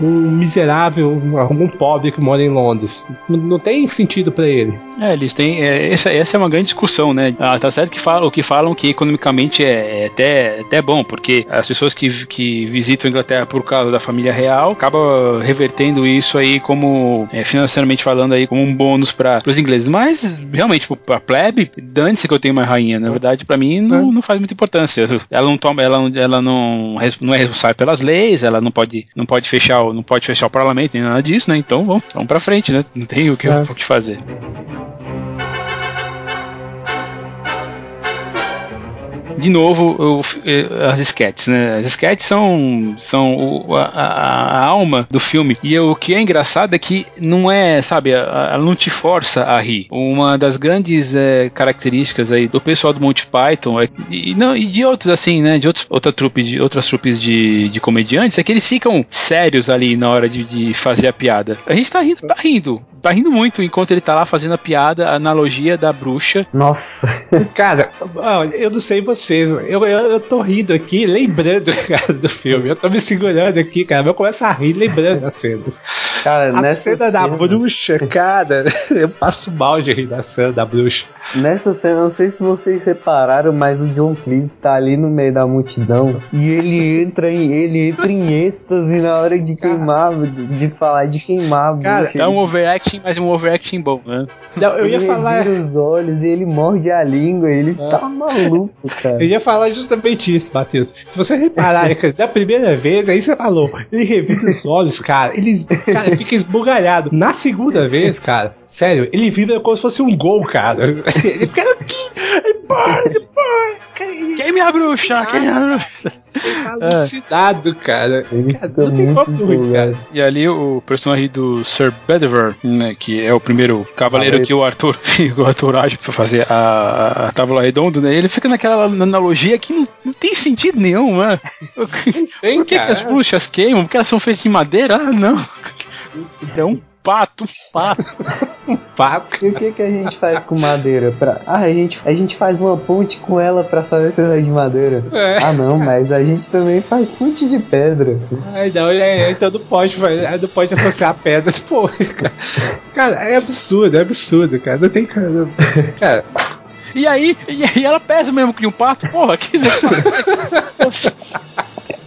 um miserável, algum pobre que mora em Londres. Não tem sentido para ele. É, eles têm. É, essa, essa é uma grande discussão, né? Ah, tá certo que falam, que falam que economicamente é, é até, até bom, porque as pessoas que, que visitam a Inglaterra por causa da família real acabam revertendo isso aí como, é, financeiramente falando, aí como um bônus para os ingleses. Mas, realmente, tipo, pra plebe, dane-se que eu tenho uma rainha. Na verdade, para mim, não, é. não faz muita importância. Ela não toma, ela, ela não, não é responsável pelas leis, ela não pode, não pode fechar não pode fechar o parlamento nem nada disso, né? Então vamos, vamos pra frente, né? Não tem o que, é. o que fazer. De novo, o, as sketches, né? As sketches são, são o, a, a, alma do filme. E o que é engraçado é que não é, sabe, ela não te força a rir. Uma das grandes é, características aí do pessoal do Monty Python é, e, não, e de outros assim, né? De outros, outra trupe, de outras trupes de, de comediantes, é que eles ficam sérios ali na hora de, de fazer a piada. A gente tá rindo, tá rindo tá rindo muito enquanto ele tá lá fazendo a piada, a analogia da bruxa. Nossa. Cara, olha, eu não sei vocês, eu, eu, eu tô rindo aqui, lembrando, cara, do filme. Eu tô me segurando aqui, cara. Eu começo a rir lembrando as cenas. Cara, a cena, cena da bruxa, cara, eu passo mal de rir da cena da bruxa. Nessa cena, não sei se vocês repararam, mas o John Cleese tá ali no meio da multidão e ele entra em, ele entra em êxtase na hora de queimar, de falar de queimar a bruxa. Cara, é um overacting, mas um overacting bom, né? Não, eu ia ele falar. Ele os olhos e ele morde a língua, ele é. tá maluco, cara. Eu ia falar justamente isso, Matheus. Se você reparar, da primeira vez, aí você falou, ele revisa os olhos, cara, ele cara, fica esbugalhado. Na segunda vez, cara, sério, ele vibra como se fosse um gol, cara. Ele fica ele põe. Queime a bruxa, queime a bruxa. Alucinado, cara. Ele cara, não tem como ruim, cara. E ali o personagem do Sir Bedivere, né, que é o primeiro cavaleiro que o Arthur, o Arthur age pra fazer a, a tábua redonda, né? Ele fica naquela analogia que não, não tem sentido nenhum, né? Por que, que as bruxas queimam? Porque elas são feitas de madeira? Ah, não. Então, pato, um pato. um pato. E o que, que a gente faz com madeira? Pra... Ah, a gente, a gente faz uma ponte com ela pra saber se ela é de madeira. É. Ah, não, mas a gente também faz ponte de pedra. Ai, não, é, é, então não pode, não pode associar pedra. Pô, cara. cara, é absurdo, é absurdo, cara. Não tem cara. Cara. E aí, e aí ela pesa mesmo que um pato? Porra, que.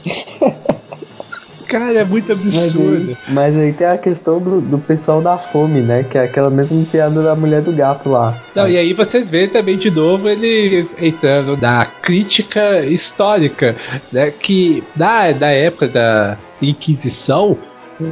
Cara, é muito absurdo. Mas aí, mas aí tem a questão do, do pessoal da fome, né? Que é aquela mesma piada da mulher do gato lá. Não, e aí vocês veem também de novo eles entrando na crítica histórica, né? Que da, da época da Inquisição,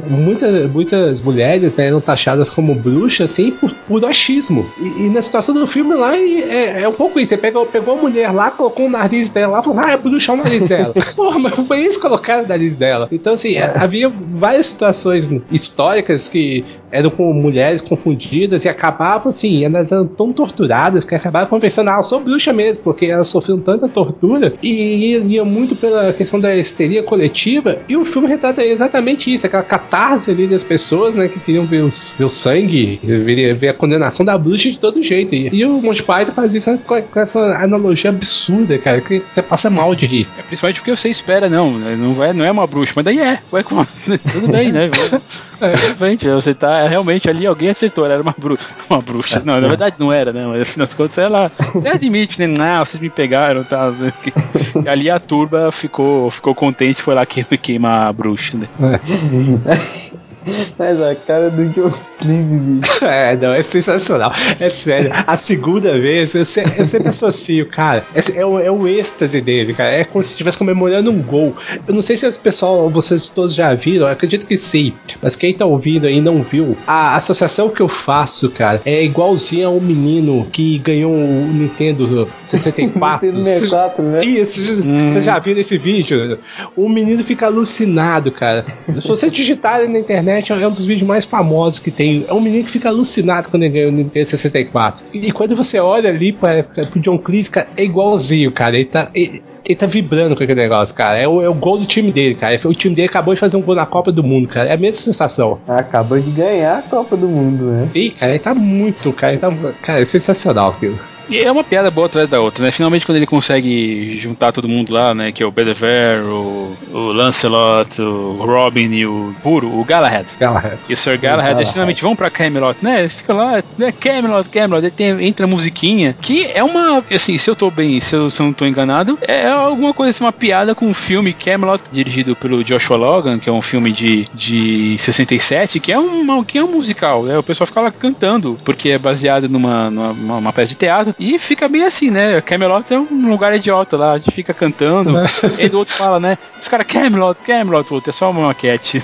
muita, muitas mulheres né, eram taxadas como bruxas assim por puro achismo. E, e, na situação do filme lá é, é um pouco isso. Você pegou, pegou a mulher lá, colocou o nariz dela lá, falou, ah, é bruxa é o nariz dela. Porra, mas foi isso colocar o nariz dela. Então, assim, havia várias situações históricas que eram com mulheres confundidas e acabavam assim, elas eram tão torturadas que acabavam pensando, ah, eu sou bruxa mesmo, porque elas sofriam tanta tortura e ia, muito pela questão da histeria coletiva. E o filme retrata exatamente isso, aquela catarse ali das pessoas, né, que queriam ver, os, ver o sangue, ver, ver, a condenação da bruxa de todo jeito. E, e o Monty Python faz isso com, com, essa analogia absurda, cara, que você passa mal de rir. É principalmente porque você espera, não, não, vai, não é uma bruxa, mas daí é, ué, tudo bem, né? É, frente, você tá realmente ali, alguém acertou, ela era uma bruxa. Uma bruxa. Não, na verdade não era, né? Mas afinal de contas ela até admite, né? Não, vocês me pegaram tal. Tá, e ali a turba ficou, ficou contente, foi lá que queimar a bruxa, né? É. Mas a cara do John Cleese, bicho. É, não, é sensacional. É sério. A segunda vez, eu, se, eu sempre associo, cara. É, é, o, é o êxtase dele, cara. É como se estivesse comemorando um gol. Eu não sei se o pessoal, vocês todos já viram, acredito que sim. Mas quem tá ouvindo aí não viu, a associação que eu faço, cara, é igualzinha ao menino que ganhou o Nintendo 64. Nintendo 64, né? Isso, hum. vocês já viram esse vídeo? O menino fica alucinado, cara. Se você digitar na internet, internet é um dos vídeos mais famosos que tem. É um menino que fica alucinado quando ele ganha o Nintendo 64. E quando você olha ali para pro John Cleese, cara, é igualzinho, cara. Ele tá. Ele, ele tá vibrando com aquele negócio, cara. É o, é o gol do time dele, cara. O time dele acabou de fazer um gol na Copa do Mundo, cara. É a mesma sensação. Acabou de ganhar a Copa do Mundo, né? Sim, cara. Ele tá muito, cara. Ele tá, cara, é sensacional aquilo. E é uma piada boa atrás da outra, né? Finalmente quando ele consegue juntar todo mundo lá, né? Que é o Bedivere, o, o Lancelot, o Robin e o Puro, o Galahad. Galahad. E o Sir Galahad, eles finalmente vão pra Camelot, né? Eles ficam lá, né? Camelot, Camelot, aí tem, entra a musiquinha, que é uma, assim, se eu tô bem, se eu, se eu não tô enganado, é alguma coisa assim, uma piada com o filme Camelot, dirigido pelo Joshua Logan, que é um filme de, de 67, que é, uma, que é um musical, né? O pessoal fica lá cantando, porque é baseado numa, numa uma peça de teatro, e fica bem assim, né? Camelot é um lugar idiota lá, a gente fica cantando. e do outro fala, né? Os caras, Camelot, Camelot, outro, é só uma maquete.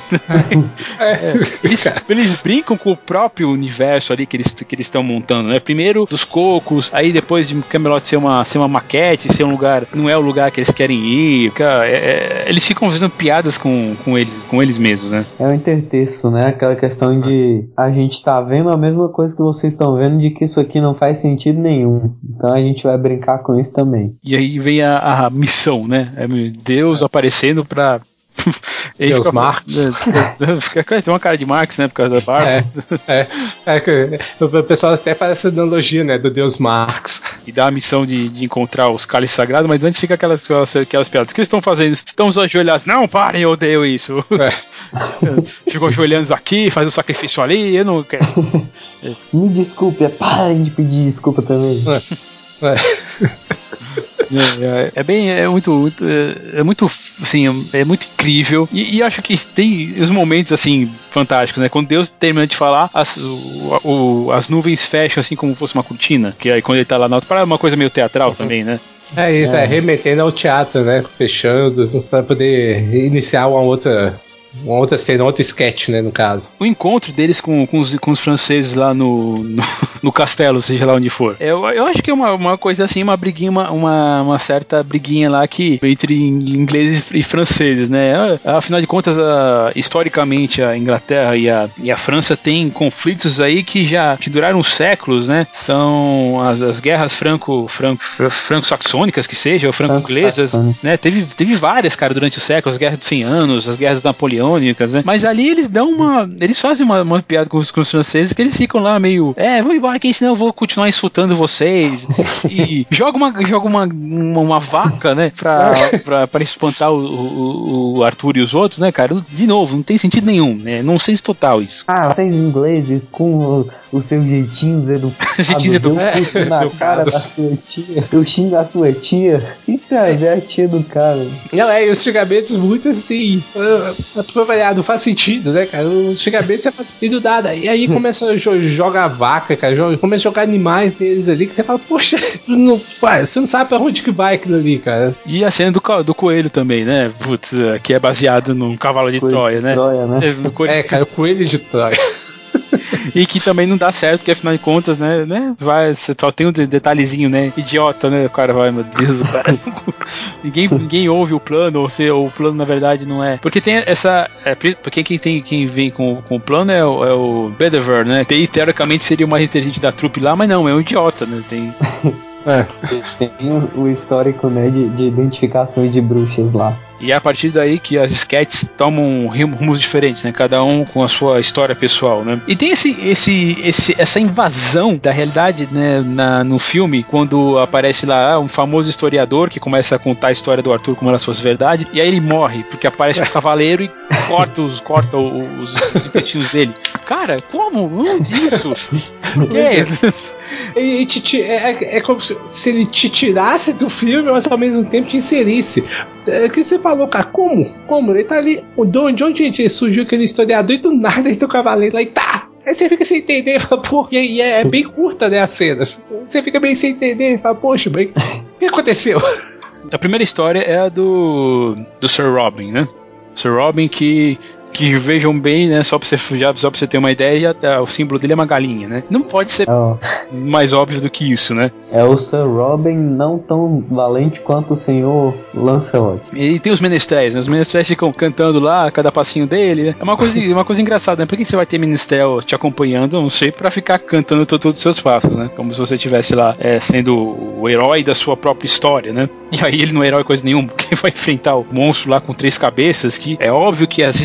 é, eles, eles, brincam com o próprio universo ali que eles que eles estão montando, né? Primeiro dos cocos, aí depois de Camelot ser uma, ser uma maquete, ser um lugar, não é o lugar que eles querem ir. Fica, é, é, eles ficam fazendo piadas com, com, eles, com eles mesmos, né? É um intertexto, né? Aquela questão de a gente tá vendo a mesma coisa que vocês estão vendo, de que isso aqui não faz sentido nenhum. Então a gente vai brincar com isso também. E aí vem a, a missão, né? É Deus aparecendo para Deus fica, Marx. Tem uma cara de Marx, né? Por causa da barba. É, é, é, o pessoal até parece analogia, né? Do Deus Marx. E dá a missão de, de encontrar os cálices sagrados, mas antes fica aquelas, aquelas, aquelas piadas. O que eles estão fazendo? Estão os ajoelhados. Não, parem, eu odeio isso. É. Ficam ajoelhando aqui, faz o um sacrifício ali, eu não quero. Me desculpe, é, parem de pedir desculpa também. É. é. É, é, bem, é muito, muito, é, é muito, assim, é muito incrível. E, e, acho que tem os momentos, assim, fantásticos, né? Quando Deus termina de falar, as, o, o, as nuvens fecham, assim, como fosse uma cortina. Que aí quando ele tá lá na alta, para uma coisa meio teatral uhum. também, né? É isso, é. é remetendo ao teatro, né? Fechando, para poder iniciar uma outra uma outra cena, outro sketch, né, no caso. O encontro deles com, com, os, com os franceses lá no, no, no, castelo, seja lá onde for. Eu, eu acho que é uma, uma coisa assim, uma briguinha, uma, uma, uma certa briguinha lá que entre ingleses e franceses, né? Afinal de contas, a, historicamente, a Inglaterra e a, e a França têm conflitos aí que já que duraram séculos, né? São as, as guerras franco, franco, franco-saxônicas, que seja, ou franco-inglesas, né? Teve, teve várias, cara, durante os séculos, as guerras de 100 anos, as guerras de Napoleão, né? Mas ali eles dão uma. Eles fazem uma, uma piada com os, com os franceses que eles ficam lá meio. É, vou embora aqui, senão eu vou continuar insultando vocês. e joga uma, joga uma, uma, uma vaca, né? Pra, pra, pra espantar o, o, o, Arthur e os outros, né, cara? De novo, não tem sentido nenhum, né? Nonsense total isso. Ah, vocês ingleses com os seus jeitinhos educados. jeitinhos educados. Eu na cara da sua tia. Eu xingo a sua tia. E cara, é a tia do cara. Não, é, os xingamentos muito assim. A variar, não faz sentido, né, cara? Antigamente você faz sentido nada. E aí começa a jo jogar vaca, cara, joga, começa a jogar animais neles ali, que você fala, poxa, não, você não sabe pra onde que vai aquilo ali, cara. E a cena do, do coelho também, né? Putz, que é baseado num cavalo de Coelho Troia, de né? Troia, né? É, É, cara, o coelho de Troia. E que também não dá certo, porque afinal de contas, né, né vai, você só tem um de- detalhezinho, né, idiota, né, o cara vai, meu Deus, o cara, ninguém, ninguém ouve o plano, ou se o plano na verdade não é, porque tem essa, é, porque quem tem, quem vem com, com o plano é o, é o Bedever, né, que teoricamente seria o mais inteligente da trupe lá, mas não, é um idiota, né, tem... É. Tem o, o histórico, né, de, de identificações de bruxas lá. E é a partir daí que as sketches tomam rum- rumos diferentes, né? Cada um com a sua história pessoal, né? E tem esse, esse, esse, essa invasão da realidade, né? Na, no filme, quando aparece lá ah, um famoso historiador que começa a contar a história do Arthur como ela fosse verdade, e aí ele morre, porque aparece um cavaleiro e corta os, corta os, os intestinos dele. Cara, como? Não, isso? Que? E, e te ti- é, é- é como se se ele te tirasse do filme, mas ao mesmo tempo te inserisse. É que você falou, cara, como? Como? Ele tá ali. De onde, de onde surgiu aquele historiador e do nada ele tem o cavaleiro lá e tá! Aí você fica sem entender, fala, pô, e, e é, é bem curta, né, as cenas. Você fica bem sem entender, fala, poxa, mas o que aconteceu? A primeira história é a do, do Sir Robin, né? Sir Robin que, que vejam bem, né? Só pra você, já, só pra você ter uma ideia, o símbolo dele é uma galinha, né? Não pode ser Ó, mais óbvio do que isso, né? é o Sir Robin não tão valente quanto o senhor Lancelot. E tem os menestréis, né? Os menestréis ficam cantando lá, cada passinho dele, né? É uma coisa, uma coisa engraçada, né? Por que você vai ter menestrel te acompanhando, não sei, pra ficar cantando to- todos os seus passos, né? Como se você estivesse lá é, sendo o herói da sua própria história, né? E aí ele não é herói coisa nenhuma, porque vai enfrentar o monstro lá com três cabeças, que é óbvio que as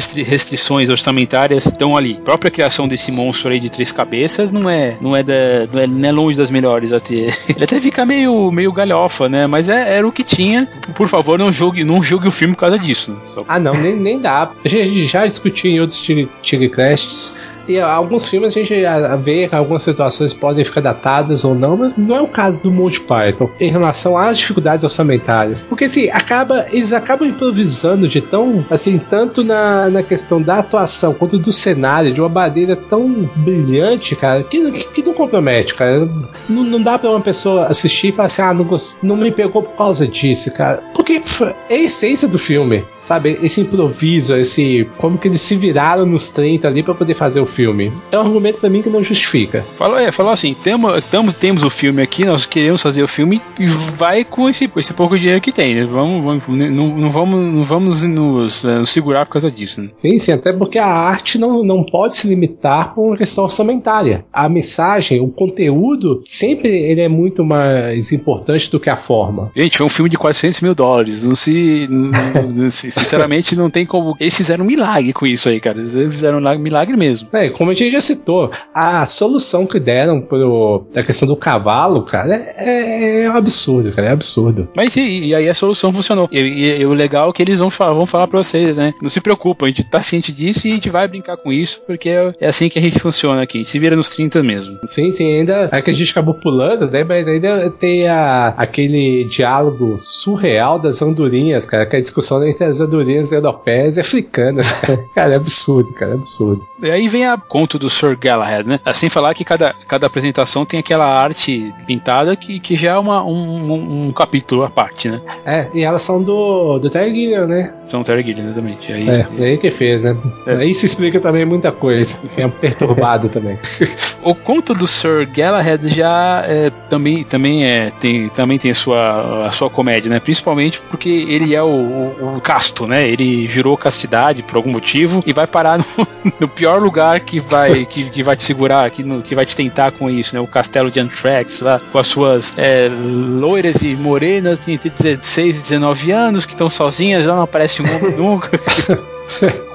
restrições orçamentárias estão ali. A própria criação desse monstro aí de três cabeças não é, não é, da, não é, não é longe das melhores até. Ele até fica meio, meio galhofa, né? Mas é, era o que tinha. Por favor, não julgue, não julgue o filme por causa disso. Né? Só Ah, não, nem, nem dá. A gente já discutiu em outros Tigrecasts. E alguns filmes a gente vê que algumas situações podem ficar datadas ou não, mas não é o caso do Monty Python em relação às dificuldades orçamentárias. Porque assim, acaba, eles acabam improvisando de tão, assim, tanto na, na questão da atuação quanto do cenário, de uma maneira tão brilhante, cara, que, que, não compromete, cara. Não, não dá pra uma pessoa assistir e falar assim, ah, não, gost... não me pegou por causa disso, cara. Porque é a essência do filme, sabe? Esse improviso, esse. Como que eles se viraram nos 30 ali pra poder fazer o filme. É um argumento pra mim que não justifica. Falou, é, falou assim: temos, temos o filme aqui, nós queremos fazer o filme e vai com esse, esse pouco dinheiro que tem. Né? Vamos, vamos, não, não vamos, não vamos nos, eh, nos segurar por causa disso. Né? Sim, sim, até porque a arte não, não pode se limitar por uma questão orçamentária. A mensagem, o conteúdo, sempre ele é muito mais importante do que a forma. Gente, foi um filme de 400 mil dólares. Não se. não- sinceramente, não tem como. Eles fizeram um milagre com isso aí, cara. Eles fizeram um milagre mesmo. É, como a gente já citou, a solução que deram pro, da questão do cavalo, cara, é, é um absurdo, cara, é absurdo. Mas e, e aí a solução funcionou. E, e- e o legal é que eles vão falar, vão falar pra vocês, né? Não se preocupa, a gente tá ciente disso e a gente vai brincar com isso, porque é, é assim que a gente funciona aqui. Se vira nos 30 mesmo. Sim, sim, ainda é que a gente acabou pulando, né? Mas ainda tem a, aquele diálogo surreal das andorinhas, cara, que é a discussão entre as andorinhas europeias e africanas. cara, é absurdo, cara, é absurdo. E aí vem a conto do Sir Galahad, né? Assim falar que cada, cada apresentação tem aquela arte pintada que, que já é uma, um, um- capítulo à parte, né? É, e elas são do, do Terry Gilliam, né? São Terry Gilliam, exatamente. É É, isso. é ele que fez, né? É. Aí se explica também muita coisa. É perturbado também. O conto do Sir Galahad já é, também, também, é, tem, também tem a sua, a sua comédia, né? Principalmente porque ele é o, o- o casto, né? Ele jurou castidade por algum motivo e vai parar no, no pior lugar que vai, que, que vai te segurar, que, no- que vai te tentar com isso, né? O castelo de Anthrax lá, com as suas é, loiras e morenas entre 16 e 19 anos que estão sozinhas, já não aparece um homem nunca.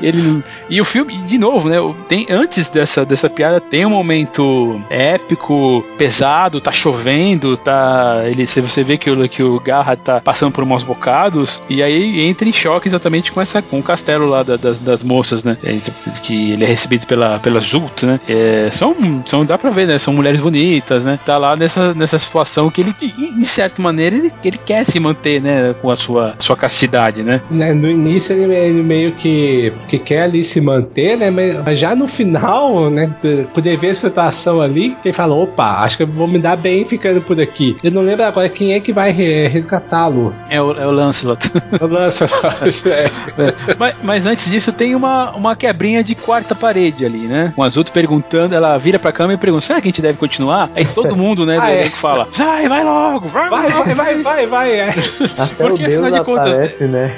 Ele, e o filme, de novo, né? Tem, antes dessa, dessa piada, tem um momento épico, pesado, tá chovendo, tá. Ele, você vê que o, que o Garra tá passando por maus bocados, e aí entra em choque exatamente com essa com o castelo lá da- das, das moças, né? É, Que ele é recebido pela, pela Zult, né? É, são, são, dá pra ver, né? São mulheres bonitas, né? Tá lá nessa, nessa situação que ele, de certa maneira, ele, ele quer se manter, né? Com a sua, sua castidade, né? Né, No início ele meio que que, que quer ali se manter, né? Mas já no final, né? Poder ver a situação ali, ele fala: opa, acho que eu vou me dar bem ficando por aqui. Eu não lembro agora quem é que vai resgatá-lo. É o, é o Lancelot. O Lancelot, é. é. Mas, mas, antes disso, tem uma, uma quebrinha de quarta parede ali, né? O Azuto perguntando, ela vira pra cama e pergunta: será que a gente deve continuar? Aí todo mundo, né, ah, é. fala: vai, vai logo, vai, vai, vai, vai, vai, vai. É. Até Porque, o Deus de contas, aparece, né?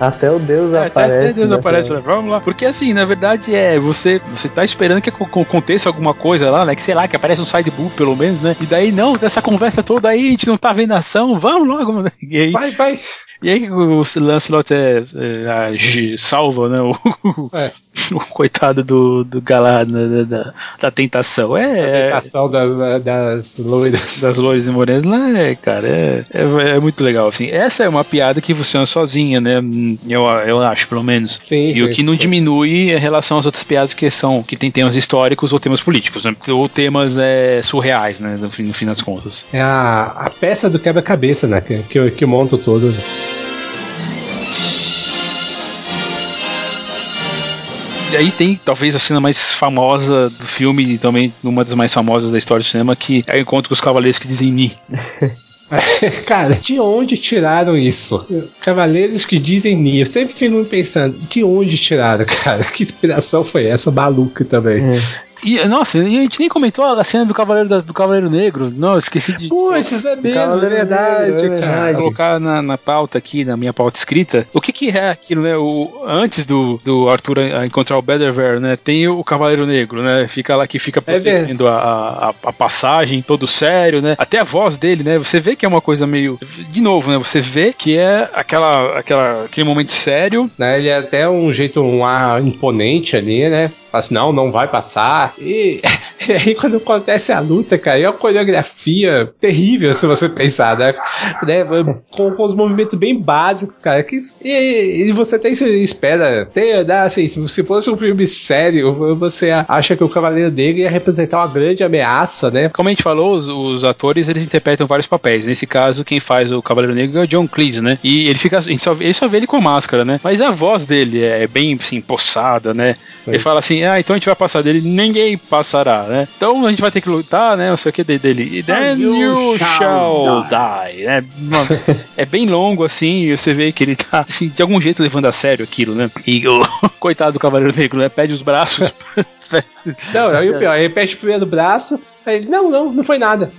Até o Deus é, aparece. Até Deus né, aparece, né? vamos lá. Porque assim, na verdade, é você, você tá esperando que aconteça alguma coisa lá, né? Que sei lá, que apareça um sidebook pelo menos, né? E daí, não, dessa conversa toda aí, a gente não tá vendo ação, vamos logo. Aí, vai, vai. E aí o Lancelot é, é, salva, né? O, é. o coitado do, do Galad né, da, da tentação. É, a tentação das, das loiras. Das loiras e morenas lá, é, cara, é, é, é, muito legal. Assim. Essa é uma piada que funciona sozinha, né? Eu, eu acho, pelo menos. Sim, e sim, o que não sim. diminui em relação às outras piadas que são que tem temas históricos ou temas políticos, né? Ou temas é, surreais, né? No fim, no fim das contas. É a, a peça do quebra-cabeça, né? Que, que, que monta todo. Aí tem talvez a cena mais famosa do filme e também uma das mais famosas da história do cinema, que é o encontro com os cavaleiros que dizem Ni. Cara, de onde tiraram isso? Cavaleiros que dizem Ni. Eu sempre fico pensando, de onde tiraram, cara? Que inspiração foi essa maluca também? É. E, nossa, a gente nem comentou a cena do Cavaleiro, da, do Cavaleiro Negro. Não, esqueci de. Isso é mesmo, é verdade, Negro, é cara. Colocar na, na pauta aqui, na minha pauta escrita, o que que é aquilo, né? O, antes do, do Arthur encontrar o Bedivere, né? Tem o Cavaleiro Negro, né? Fica lá que fica é protegendo é a, a, a, passagem, todo sério, né? Até a voz dele, né? Você vê que é uma coisa meio. De novo, né? Você vê que é aquela, aquela, aquele momento sério. Né? Ele é até um jeito, um ar imponente ali, né? Fala assim, não, não vai passar. E, e, aí quando acontece a luta, cara, é uma coreografia terrível, se você pensar, né? né? Com, com os movimentos bem básicos, cara. Que, e, e você tem espera, tem, né, assim, se fosse um filme sério, você acha que o Cavaleiro Negro ia representar uma grande ameaça, né? Como a gente falou, os, os atores, eles interpretam vários papéis. Nesse caso, quem faz o Cavaleiro Negro é o John Cleese, né? E ele fica, a gente só, ele só vê ele com máscara, né? Mas a voz dele é bem, assim, poçada, né? Ele fala assim, ah, então a gente vai passar dele, ninguém passará, né? Então a gente vai ter que lutar, né? Não sei o que dele. E then you, you shall, die, die né? é bem longo assim, e você vê que ele tá, assim, de algum jeito levando a sério aquilo, né? E o coitado do Cavaleiro Negro, né? Pede os braços. não, aí o pior, ele pede o primeiro braço, aí ele, não, não, não foi nada.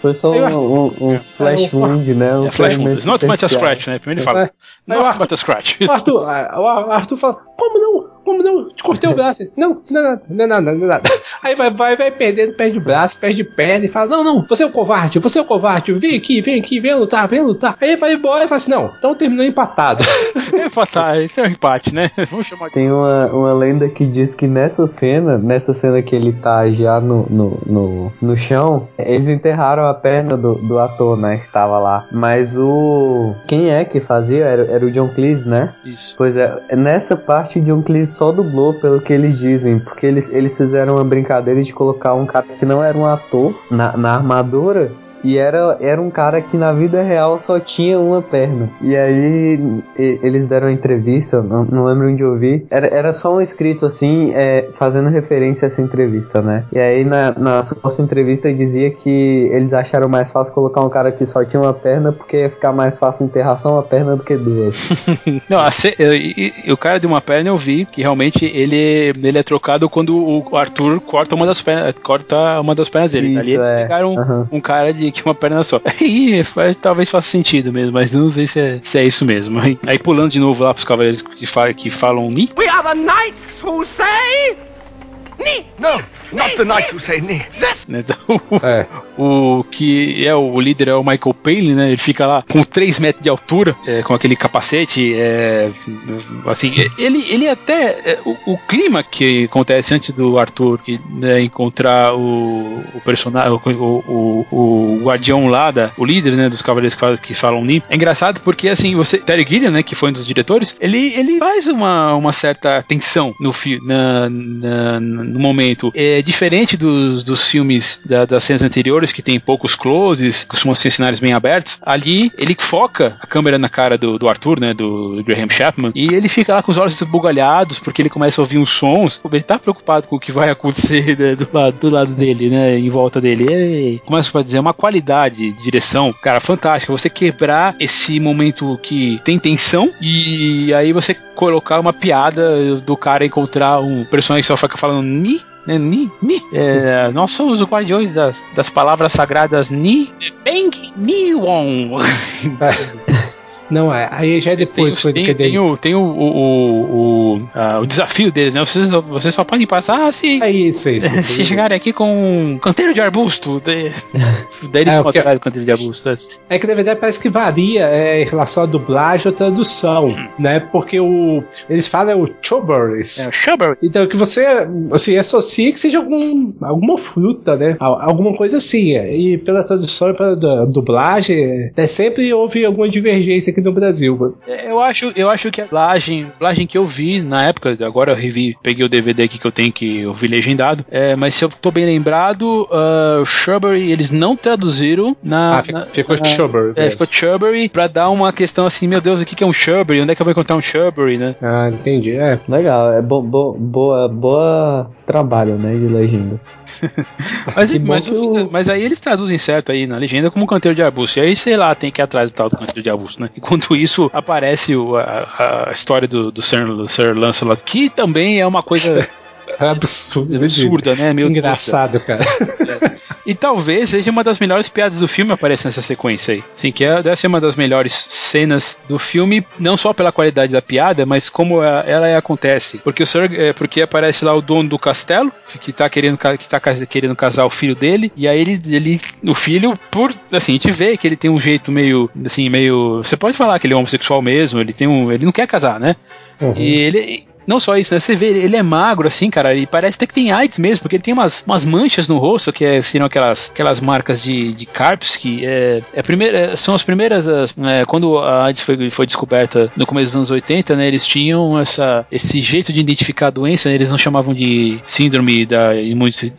Foi só um, um, um flash wound, né? Um é, flash wound. Not much a scratch, né? Primeiro ele fala, not much a scratch. O Arthur, o Arthur fala, como não? Como não? Te cortei o braço. Não, não, não, não, não, não, não. Aí vai, vai, vai perdendo, perde o braço, perde perna e fala: Não, não, você é o covarde, você é o covarde, vem aqui, vem aqui, vem lutar, vem lutar. Aí ele vai embora e fala assim: Não, então terminou empatado. é empatar, isso é um empate, né? Vamos chamar. Tem uma, uma lenda que diz que nessa cena, nessa cena que ele tá já no, no, no, no chão, eles enterraram a perna do, do ator, né? Que tava lá. Mas o. Quem é que fazia? Era, era o John Cleese, né? Isso. Pois é, nessa parte o John Cleese só dublou, pelo que eles dizem, porque eles, eles fizeram uma brincadeira de colocar um cara que não era um ator na, na armadura e era, era um cara que na vida real só tinha uma perna. E aí e, eles deram uma entrevista, não, não lembro onde eu vi. Era, era só um escrito assim, é, fazendo referência a essa entrevista, né? E aí na, na suposta entrevista dizia que eles acharam mais fácil colocar um cara que só tinha uma perna porque ia ficar mais fácil enterrar só uma perna do que duas. não, a se, eu, o cara de uma perna eu vi que realmente ele, ele é trocado quando o Arthur corta uma das pernas, corta uma das pernas dele. Isso, Ali eles é. pegaram uhum. um cara de tinha uma perna só. Aí talvez faça sentido mesmo, mas não sei se é, se é isso mesmo. Aí, aí, pulando de novo lá pros cavaleiros que, falam, que falam Ni. We are the knights who say Ni! No! Not the who say Ni! This! Então, é. o que é o líder é o Michael Palin, né? Ele fica lá com 3 metros de altura, é, com aquele capacete, é, assim, ele, ele até, é, o, o, clima que acontece antes do Arthur né, encontrar o, o personagem, o, o, o, guardião lá, da, o líder, né, dos cavaleiros que falam, que falam Ni, é engraçado porque, assim, você, Terry Gilliam, né, que foi um dos diretores, ele, ele faz uma, uma certa tensão no filme, na, na no momento. É, é diferente dos, dos filmes da, das cenas anteriores, que tem poucos closes, costumam ser cenários bem abertos. Ali, ele foca a câmera na cara do, do Arthur, né? Do Graham Chapman, e ele fica lá com os olhos bugalhados, porque ele começa a ouvir uns sons. Ele tá preocupado com o que vai acontecer né, do, lado, do lado dele, né? Em volta dele. Como é que dizer? Uma qualidade de direção, cara, fantástica. Você quebrar esse momento que tem tensão e aí você colocar uma piada do cara encontrar um personagem que só fica falando ni né? Ni, Ni. É, nós somos os guardiões das, das palavras sagradas Ni, Beng, Ni, Won. Não, é, aí já é depois tem, tem, tem, o, tem o, o, o, uh, o, desafio deles, né? Vocês, vocês só podem passar se. É isso, é isso. se chegarem aqui com um canteiro de arbusto. Daí, daí eles é, porque... canteiro de arbusto. É. é que na verdade parece que varia é, em relação à dublagem ou tradução, hum. né? Porque o. Eles falam o chubberries. É. Então que você assim, associa que seja algum, alguma fruta, né? Alguma coisa assim. É. E pela tradução e pela dublagem, é, sempre houve alguma divergência aqui no Brasil. É, eu acho, eu acho que a dublagem, dublagem que eu vi na época, agora eu revi, peguei o DVD aqui que eu tenho que eu vi legendado, é, mas se eu tô bem lembrado, uh, Shrubbery eles não traduziram na. Ah, na, ficou na, Shrubbery. É, ficou Shrubbery pra dar uma questão assim, meu Deus, o que, que é um Shrubbery? Onde é que eu vou encontrar um Shrubbery, né? Ah, entendi. É. Legal, é bo, bo, boa, boa trabalho, né, de legenda. mas, mas, o... mas, aí eles traduzem certo aí na legenda como canteiro de arbusto. E aí, sei lá, tem que ir atrás do tal do canteiro de arbusto, né? Enquanto isso, aparece o, a, a, história do, do Sir, Sir Lancelot, que também é uma coisa. Absurda, absurda, né? Meu Engraçado, Deus. cara. É. E talvez seja uma das melhores piadas do filme aparecer nessa sequência aí. Sim, que é, deve ser uma das melhores cenas do filme, não só pela qualidade da piada, mas como ela, ela acontece. Porque o Sir, é, porque aparece lá o dono do castelo, que tá querendo que tá querendo casar o filho dele, e aí ele, ele o filho, por assim, a gente vê que ele tem um jeito meio assim, meio, você pode falar que ele é homossexual mesmo, ele tem um, ele não quer casar, né? Uhum. E ele não só isso, né? Você vê, ele é magro, assim, cara, e parece até que tem AIDS mesmo, porque ele tem umas, umas manchas no rosto, que é, seriam aquelas, aquelas marcas de, de carps, que é, é primeira, é, são as primeiras. As, é, quando a AIDS foi, foi descoberta no começo dos anos 80, né? Eles tinham essa, esse jeito de identificar a doença, né, eles não chamavam de síndrome da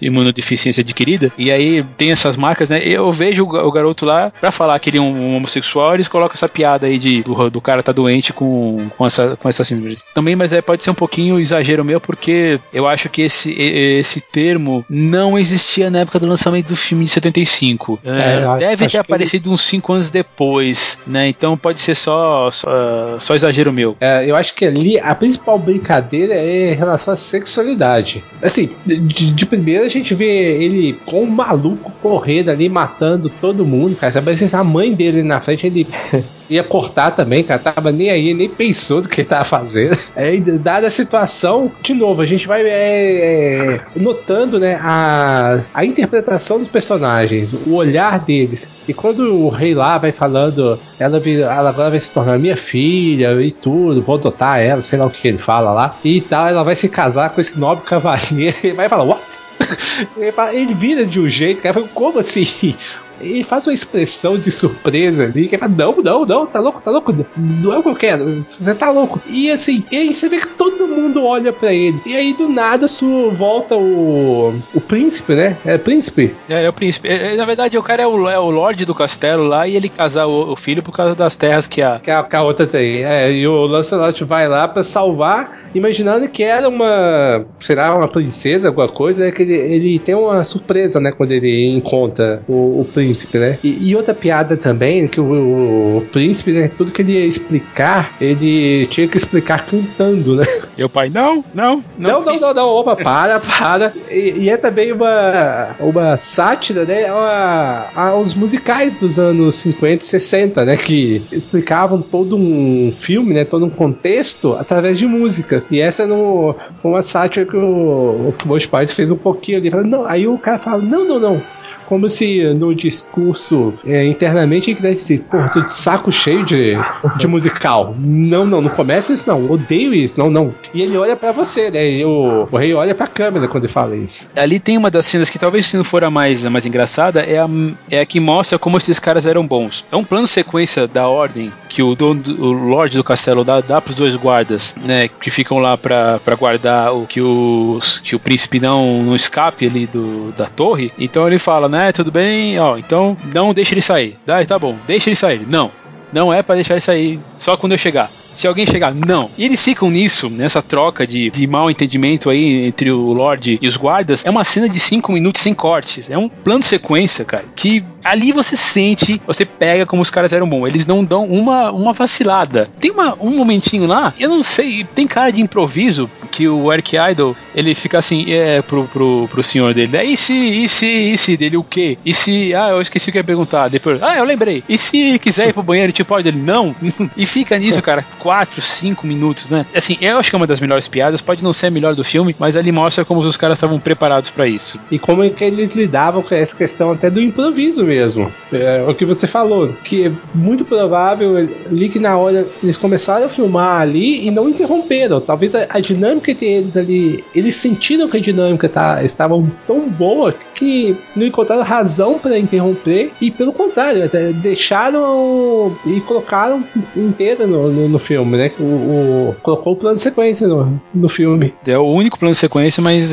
imunodeficiência adquirida, e aí tem essas marcas, né? Eu vejo o, garoto lá, pra falar que ele é um, homossexual, eles colocam essa piada aí de, do, do cara tá doente com, com, essa, com essa síndrome. Também, mas é, pode ser um um pouquinho exagero meu, porque eu acho que esse, esse termo não existia na época do lançamento do filme de 75. É, é, deve ter aparecido ele... uns 5 anos depois, né? Então pode ser só, só, só exagero meu. É, eu acho que ali a principal brincadeira é em relação à sexualidade. Assim, de, de primeira a gente vê ele com um maluco correndo ali, matando todo mundo, cara. Sabe, a mãe dele na frente, ele ia cortar também, cara. Tava nem aí, nem pensou do que ele tava fazendo. É, dada a situação, de novo, a gente vai é, é, notando, né, a, a interpretação dos personagens, o olhar deles. E quando o rei lá vai falando, ela, ela agora vai se tornar minha filha e tudo, vou adotar ela, sei lá o que, que ele fala lá. E tal, ela vai se casar com esse nobre cavaleiro. Ele vai falar, what? Ele, fala, ele vira de um jeito, cara, como assim? Ele faz uma expressão de surpresa ali, que fala, não, não, não, tá louco, tá louco, não é o que eu quero, você tá louco. E assim, e aí você vê que todo mundo olha pra ele. E aí do nada su volta o, o príncipe, né? É príncipe? É, é o príncipe. É, é, na verdade, o cara é o, é o lord do castelo lá e ele casar o, o, filho por causa das terras que a... Que a, que a outra tem. É, e o Lancelot vai lá pra salvar, imaginando que era uma, será uma princesa, alguma coisa, né? Que ele, ele tem uma surpresa, né? Quando ele encontra o, o príncipe príncipe, né? E, e outra piada também, que o, o, o, príncipe, né? Tudo que ele ia explicar, ele tinha que explicar cantando, né? O pai, não, não, não. Não, não, não, não, opa, para, para. E, e, é também uma, uma sátira, né? A, aos musicais dos anos 50 e 60, né? Que explicavam todo um filme, né? Todo um contexto através de música. E essa no, foi uma sátira que o, que o Python fez um pouquinho ali. Falando, não, aí o cara fala, não, não, não. Como se no discurso é, internamente ele quisesse dizer, pô, tô de saco cheio de, de musical. Não, não, não começa isso não, odeio isso, não, não. E ele olha para você, né? E o, o rei olha pra câmera quando ele fala isso. Ali tem uma das cenas que talvez se não for a mais, a mais engraçada, é a, é a que mostra como esses caras eram bons. É um plano sequência da ordem que o dono, do, o Lorde do Castelo dá, dá pros dois guardas, né? Que ficam lá pra, pra guardar o que, os, que o príncipe não, não escape ali do, da torre. Então ele fala, né? Tudo bem, ó, então não deixa ele sair. Ah, tá bom, deixa ele sair. Não, não é para deixar ele sair só quando eu chegar. Se alguém chegar, não. E eles ficam nisso, nessa troca de, de mal entendimento aí entre o Lorde e os guardas. É uma cena de 5 minutos sem cortes. É um plano sequência, cara. Que ali você sente, você pega como os caras eram bons. Eles não dão uma, uma vacilada. Tem uma, um momentinho lá, eu não sei, tem cara de improviso que o Eric Idle ele fica assim é, pro, pro, pro senhor dele. É, e se, e se, e se dele o quê? E se. Ah, eu esqueci o que ia perguntar. Depois, ah, eu lembrei. E se quiser ir pro banheiro, tipo, pode ele? Não. e fica nisso, cara, 4, 5 minutos, né? Assim, eu acho que é uma das melhores piadas. Pode não ser a melhor do filme, mas ali mostra como os caras estavam preparados para isso. E como é que eles lidavam com essa questão até do improviso mesmo. É, o que você falou, que é muito provável ali que na hora eles começaram a filmar ali e não interromperam. Talvez a, a dinâmica entre eles ali, eles sentiram que a dinâmica tá, estava tão boa que não encontraram razão para interromper e pelo contrário, até deixaram e colocaram inteira no, no, no, filme, né? O, o, colocou o plano de sequência no, no filme. É o único plano de sequência, mas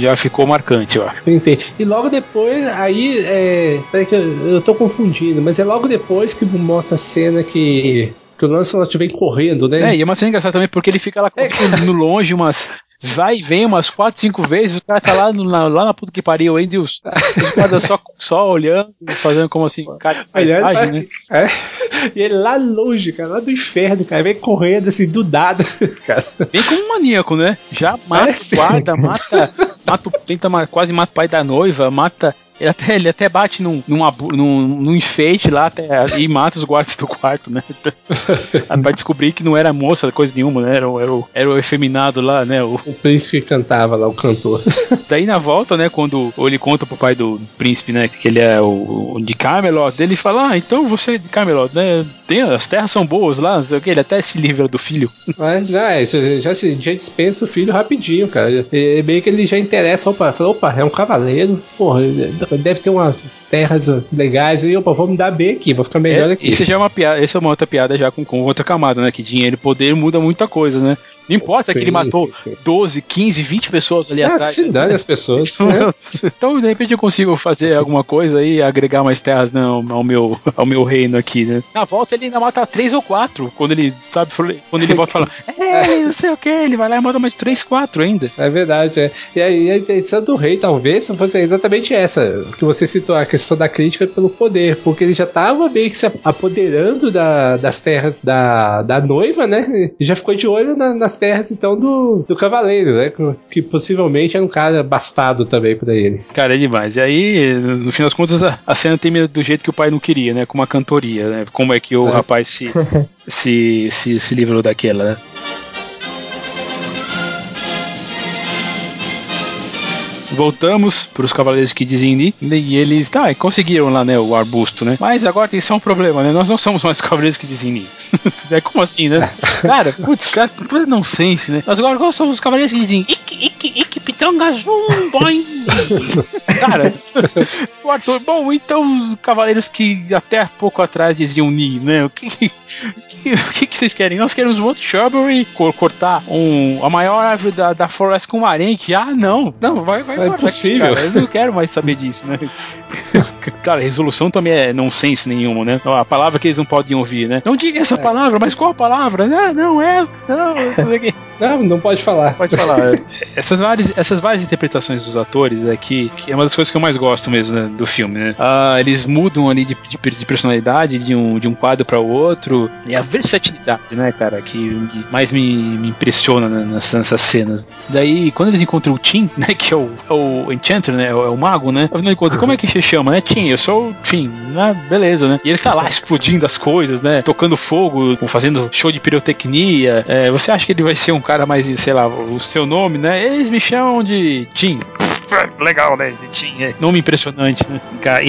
já ficou marcante, eu acho. Pensei. E logo depois, aí, é, Peraí que eu, eu tô confundindo, mas é logo depois que mostra a cena que que o Lancelot vem correndo, né? É, e é uma cena engraçada também porque ele fica lá é. no longe umas. Vai e vem umas 4, 5 vezes, o cara tá lá, no, na, lá na puta que pariu ainda e os, só, só olhando, fazendo como assim, cara, paisagem, né? É, e ele lá longe, cara, lá do inferno, cara, vem correndo assim, do nada, cara. Vem como um maníaco, né? Já mata é, o guarda, mata, mata, tenta, quase mata o pai da noiva, mata ele até, ele até bate num, num, num, num enfeite lá até, e mata os guardas do quarto, né? pra descobrir que não era moça, coisa nenhuma, né? Era, era, o, era o efeminado lá, né? O, o príncipe cantava lá, o cantor. Daí na volta, né? Quando ele conta pro pai do príncipe, né? Que ele é o, o de Camelot, ele fala: Ah, então você é de Camelot, né? Tem, as terras são boas lá, não sei o que. Ele até se livra do filho. Mas, já, é, já, já dispensa o filho rapidinho, cara. E, meio que ele já interessa, opa, opa, é um cavaleiro, porra, deve ter umas terras legais e opa, vou me dar bem aqui, vou ficar melhor é, aqui. Isso já é uma piada, isso é uma outra piada já com, com outra camada, né? Que dinheiro e poder muda muita coisa, né? Não importa sim, que ele matou sim, sim. 12, 15, 20 pessoas ali é, atrás. Se dane né? as pessoas. né? Então, de repente, eu consigo fazer alguma coisa e agregar mais terras né, ao, meu, ao meu reino aqui, né? Na volta ele ainda mata 3 ou 4. Quando ele, sabe, quando ele volta e fala, é, não sei o que, ele vai lá e mata mais 3, 4 ainda. É verdade, é. E aí a intenção do rei, talvez, fosse exatamente essa, que você citou, a questão da crítica pelo poder, porque ele já estava meio que se apoderando da, das terras da, da noiva, né? E já ficou de olho na, nas terras, então, do, do cavaleiro, né? Que possivelmente era um cara bastado também pra ele. Cara, é demais. E aí, no fim das contas, a, a cena termina do jeito que o pai não queria, né? Com uma cantoria, né? Como é que o é. rapaz se, se, se, se livrou daquela, né? Voltamos para os Cavaleiros que dizem e eles tá, conseguiram lá, né, o arbusto, né? Mas agora tem só um problema, né? Nós não somos mais Cavaleiros que dizem é como assim, né? cara, putz, cara, coisa não sense, né? Nós agora somos os Cavaleiros que dizem ik, ik, ik, pitanga zoom, boing. cara, o Arthur, bom, então os Cavaleiros que até pouco atrás diziam Ni, né? O que, o que, que vocês querem? Nós queremos um outro Shrubbery, cortar um, a maior árvore da, da floresta com um arenque. Ah, não, não, vai, vai, é possível. Aqui, eu não quero mais saber disso, né? cara, resolução também é nonsense nenhuma, né? A palavra que eles não podem ouvir, né? Não diga essa é. palavra, mas qual a palavra? Não, não, essa, não. não, não pode falar. Pode falar. essas, várias, essas várias interpretações dos atores é que, é uma das coisas que eu mais gosto mesmo né, do filme, né? Ah, eles mudam ali de, de, de personalidade de um, de um quadro para o outro. E a versatilidade, né, cara, que mais me, me impressiona nessas, nessas, cenas. Daí, quando eles encontram o Tim, né, que é o, é o Enchanter, né, é o, é o mago, né? Afinal de contas, como é que se chama, né? Tim, eu sou o Tim, né? Beleza, né? E ele tá lá explodindo as coisas, né? Tocando fogo, fazendo show de pirotecnia. É, você acha que ele vai ser um cara mais, sei lá, o seu nome, né? Eles me chamam de Tim legal, né? Tinha nome impressionante, né? Cai.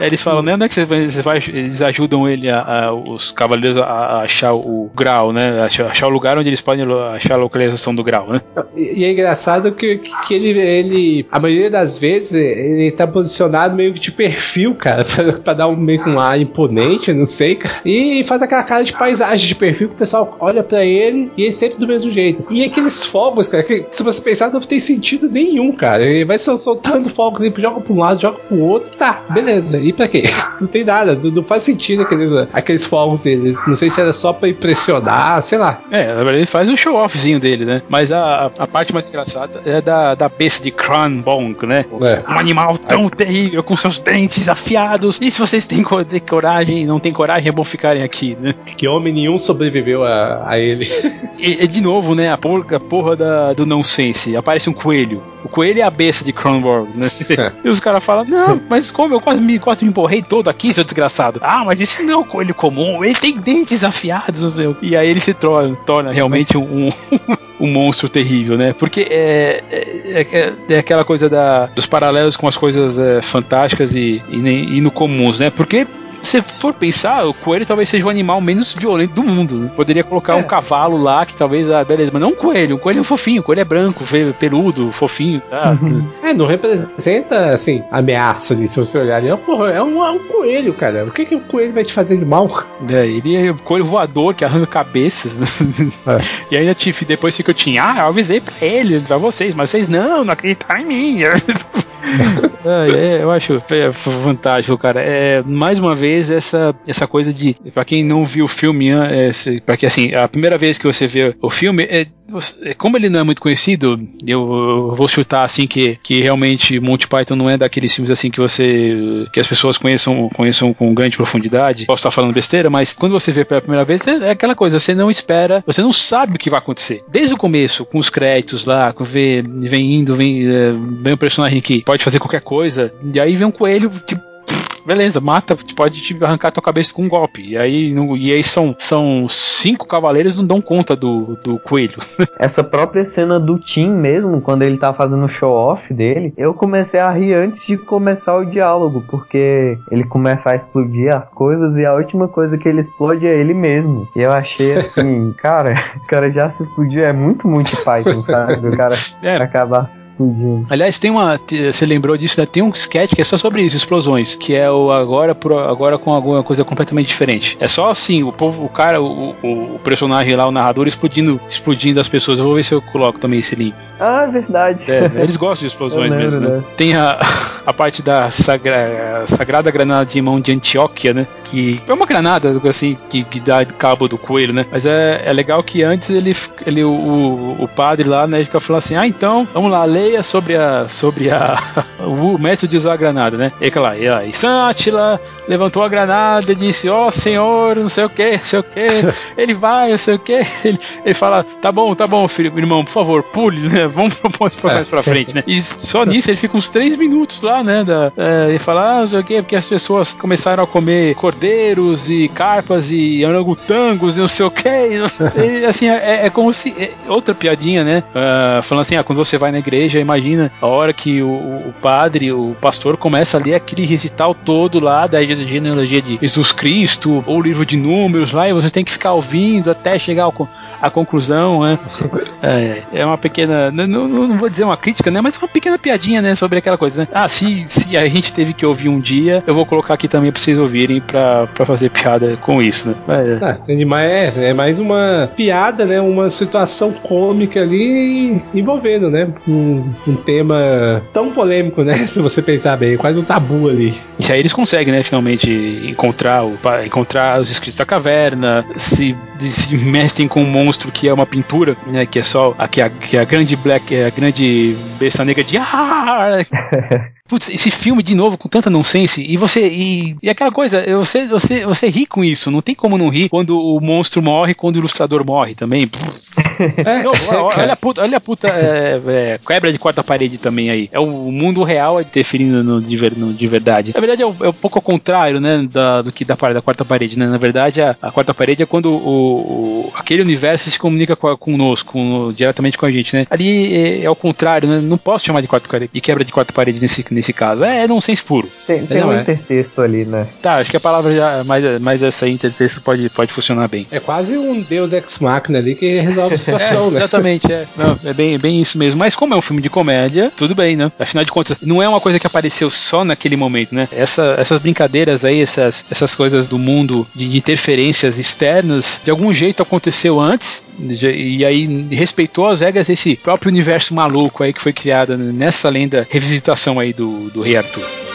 Eles falam, né? Onde é que você vai? Eles ajudam ele, a, a, os cavaleiros, a, a, achar o grau, né? Achar, achar, o lugar onde eles podem achar a localização do grau, né? E, e é engraçado que, que ele, ele, a maioria das vezes, ele tá posicionado meio que de perfil, cara, pra, pra dar um, meio que um ar imponente, não sei, cara. E faz aquela cara de paisagem de perfil que o pessoal olha pra ele e é sempre do mesmo jeito. E aqueles fogos, cara, que se você pensar, não tem sentido nenhum, cara. Ele vai soltando fogos, ele joga pra um lado, joga pro outro, tá, beleza beleza. E pra quê? Não tem nada. Não, faz sentido aqueles, aqueles fogos deles. Não sei se era só pra impressionar, sei lá. É, na verdade ele faz o show-offzinho dele, né? Mas a, a parte mais engraçada é da, da besta de Kranbong, né? É. Um animal tão terrível, com seus dentes afiados. E se vocês têm coragem não têm coragem, é bom ficarem aqui, né? Que homem nenhum sobreviveu a, a ele. E, de novo, né? A porra, a porra da, do nonsense. Aparece um coelho. O coelho é a besta de Kronborg, né? É. E os caras falam, não, mas como eu quase me, quase me borrei todo aqui, seu desgraçado. Ah, mas isso não é um coelho comum, ele tem dentes afiados, não sei. E aí ele se torna, torna realmente um, um, um monstro terrível, né? Porque é, é, é, é, aquela coisa da, dos paralelos com as coisas é, fantásticas e, e, e no comuns, né? Porque se for pensar, o coelho talvez seja o animal menos violento do mundo. Poderia colocar é. um cavalo lá, que talvez, ah, beleza, mas não um coelho. Um coelho é fofinho, o coelho é branco, peludo, fofinho, tá? é, não representa, assim, ameaça ali, se você olhar ali. É, porra, é, um, é um coelho, cara. O que, que o coelho vai te fazer de mal? É, ele é um coelho voador que arranca cabeças. Né? É. E ainda, Tiff, depois que eu tinha, ah, eu avisei pra ele, pra vocês, mas vocês não, não acreditaram em mim. é, eu acho é, fantástico, cara. É, mais uma vez, essa, essa coisa de. Pra quem não viu o filme, é, pra que assim, a primeira vez que você vê o filme, é, é, como ele não é muito conhecido, eu vou chutar assim que, que realmente Monty Python não é daqueles filmes assim que você que as pessoas conheçam, conheçam com grande profundidade. Posso estar falando besteira, mas quando você vê pela primeira vez é, é aquela coisa, você não espera, você não sabe o que vai acontecer. Desde o começo, com os créditos lá, vê, vem indo, vem, é, vem um personagem que pode fazer qualquer coisa, e aí vem um coelho que beleza, mata, pode te arrancar tua cabeça com um golpe. E aí, no, e aí são, são cinco cavaleiros não dão conta do, do coelho. Essa própria cena do Tim mesmo, quando ele tá fazendo o show off dele, eu comecei a rir antes de começar o diálogo, porque ele começa a explodir as coisas e a última coisa que ele explode é ele mesmo. E eu achei assim, cara, o cara já se explodiu, é muito, muito Python, sabe? O cara é. acabar se explodindo. Aliás, tem uma. Você lembrou disso, né? Tem um sketch que é só sobre isso, explosões, que é o agora, agora com alguma coisa completamente diferente. É só assim, o povo, o cara, o, o, o personagem lá, o narrador, explodindo, explodindo as pessoas. Eu vou ver se eu coloco também esse link. Ah, é verdade. É, eles gostam de explosões mesmo, né? Tem a, a parte da sagra, Sagrada Granada de Mão de Antioquia, né? Que é uma granada, assim, que, que dá cabo do coelho, né? Mas é, é legal que antes ele, ele o, o padre lá, né, fica falando assim, ah, então, vamos lá, leia sobre a, sobre a, o método de usar a granada, né? E lá, e aí, Sátila levantou a granada e disse, ó oh, senhor, não sei o que, não sei o que, ele vai, não sei o que, ele, ele fala, tá bom, tá bom, filho, irmão, por favor, pule, né? Vamos propor isso mais pra frente, né? E só nisso ele fica uns três minutos lá, né? Da, é, e fala, ah, não sei o que, porque as pessoas começaram a comer cordeiros e carpas e orangotangos e não sei o que. E, assim, é, é, como se. É outra piadinha, né? Uh, falando assim, ah, quando você vai na igreja, imagina a hora que o, o padre, o pastor, começa ali aquele recital todo lá da genealogia de Jesus Cristo, ou o livro de números lá, e você tem que ficar ouvindo até chegar ao, à conclusão, né? É, é uma pequena. Não, não, vou dizer uma crítica, né? Mas uma pequena piadinha, né? Sobre aquela coisa, né? Ah, se, se a gente teve que ouvir um dia, eu vou colocar aqui também pra vocês ouvirem pra, pra fazer piada com isso, né? É, é, é mais uma piada, né? Uma situação cômica ali envolvendo, né? Um, um tema tão polêmico, né? Se você pensar bem, quase um tabu ali. E aí eles conseguem, né? Finalmente encontrar, o, encontrar os escritos da caverna, se, se mestem com um monstro que é uma pintura, né? Que é só a, que é a, que é a grande Black, é a grande besta negra de ah! Putz, esse filme de novo com tanta nonsense e você e, e aquela coisa, você você você ri com isso, não tem como não rir quando o monstro morre, quando o ilustrador morre também. É, não, olha a puta, olha a puta é, é, quebra de quarta parede também aí. É o mundo real interferindo no de, ver, no de verdade. Na verdade, é, é um pouco ao contrário, né, da, do que da, da quarta parede, né? Na verdade, a, a quarta parede é quando o, o, aquele universo se comunica com, conosco, com, diretamente com a gente, né? Ali é, é ao contrário, né? Não posso chamar de quarta de quebra de quarta parede nesse, nesse caso. É, é nonsense puro. Tem, tem um é. intertexto ali, né? Tá, acho que a palavra já, mais, mais essa intertexto pode, pode funcionar bem. É quase um Deus Ex Machina ali que resolve situação, é, né? Exatamente, é. Não, é bem, bem isso mesmo. Mas como é um filme de comédia, tudo bem, né? Afinal de contas, não é uma coisa que apareceu só naquele momento, né? Essa, essas brincadeiras aí, essas, essas coisas do mundo de interferências externas, de algum jeito aconteceu antes, e aí respeitou as regras desse próprio universo maluco aí que foi criado nessa lenda revisitação aí do, do Rei Arthur.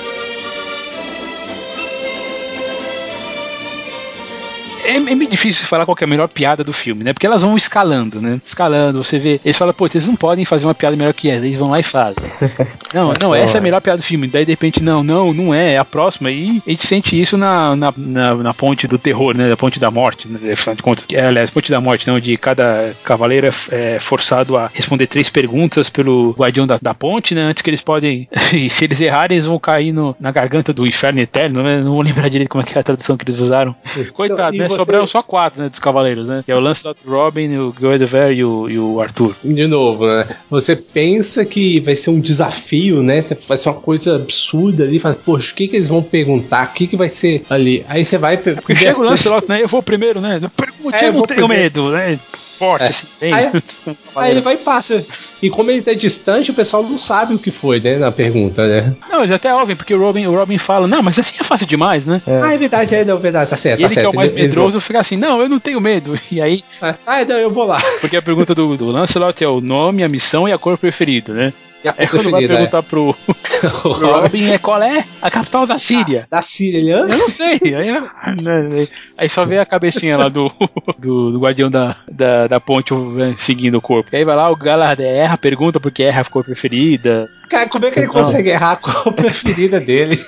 É, é, meio difícil falar qual é a melhor piada do filme, né? Porque elas vão escalando, né? Escalando, você vê. Eles falam, pô, eles não podem fazer uma piada melhor que essa. Eles vão lá e fazem. não, não, essa é a melhor piada do filme. Daí, de repente, não, não, não é, é a próxima. E a gente sente isso na, na, na, na ponte do terror, né? Da ponte da morte, né? Afinal de contas, é, aliás, ponte da morte, não, de cada cavaleiro é, é forçado a responder três perguntas pelo guardião da, da ponte, né? Antes que eles podem. e se eles errarem, eles vão cair no, na garganta do inferno eterno, né? Não vou lembrar direito como é que é a tradução que eles usaram. Coitado, então, né? Você... Sobraram só quatro, né, dos cavaleiros, né? Que é o Lancelot, o Robin, o Guinevere e o, e o Arthur. De novo, né? Você pensa que vai ser um desafio, né? Vai ser uma coisa absurda ali. Fala, poxa, o que que eles vão perguntar? O que que vai ser ali? Aí você vai... É porque chega o Lancelot, né? Eu vou primeiro, né? Pergunte, é, eu não tenho medo, né? Forte, é. assim. Aí, aí ele vai e passa. E como ele tá distante, o pessoal não sabe o que foi, né? Na pergunta, né? Não, eles até ouvem, porque o Robin, o Robin fala, não, mas assim é fácil demais, né? É. Ah, é verdade, é, não, verdade, tá certo. Tá ele certo. que é o mais medroso fica assim, não, eu não tenho medo. E aí. É. Ah, então eu vou lá. Porque a pergunta do, do Lancelot é o nome, a missão e a cor preferida, né? É quando vai perguntar é. pro, pro Robin é qual é a capital da Síria. Ah, da Síria, ele Eu não sei. Aí, aí, só vê a cabecinha lá do, do, do guardião da, da, da, ponte né, seguindo o corpo. E aí vai lá, o Galard erra, pergunta porque erra a cor preferida. Cara, como é que ele consegue errar a cor preferida dele?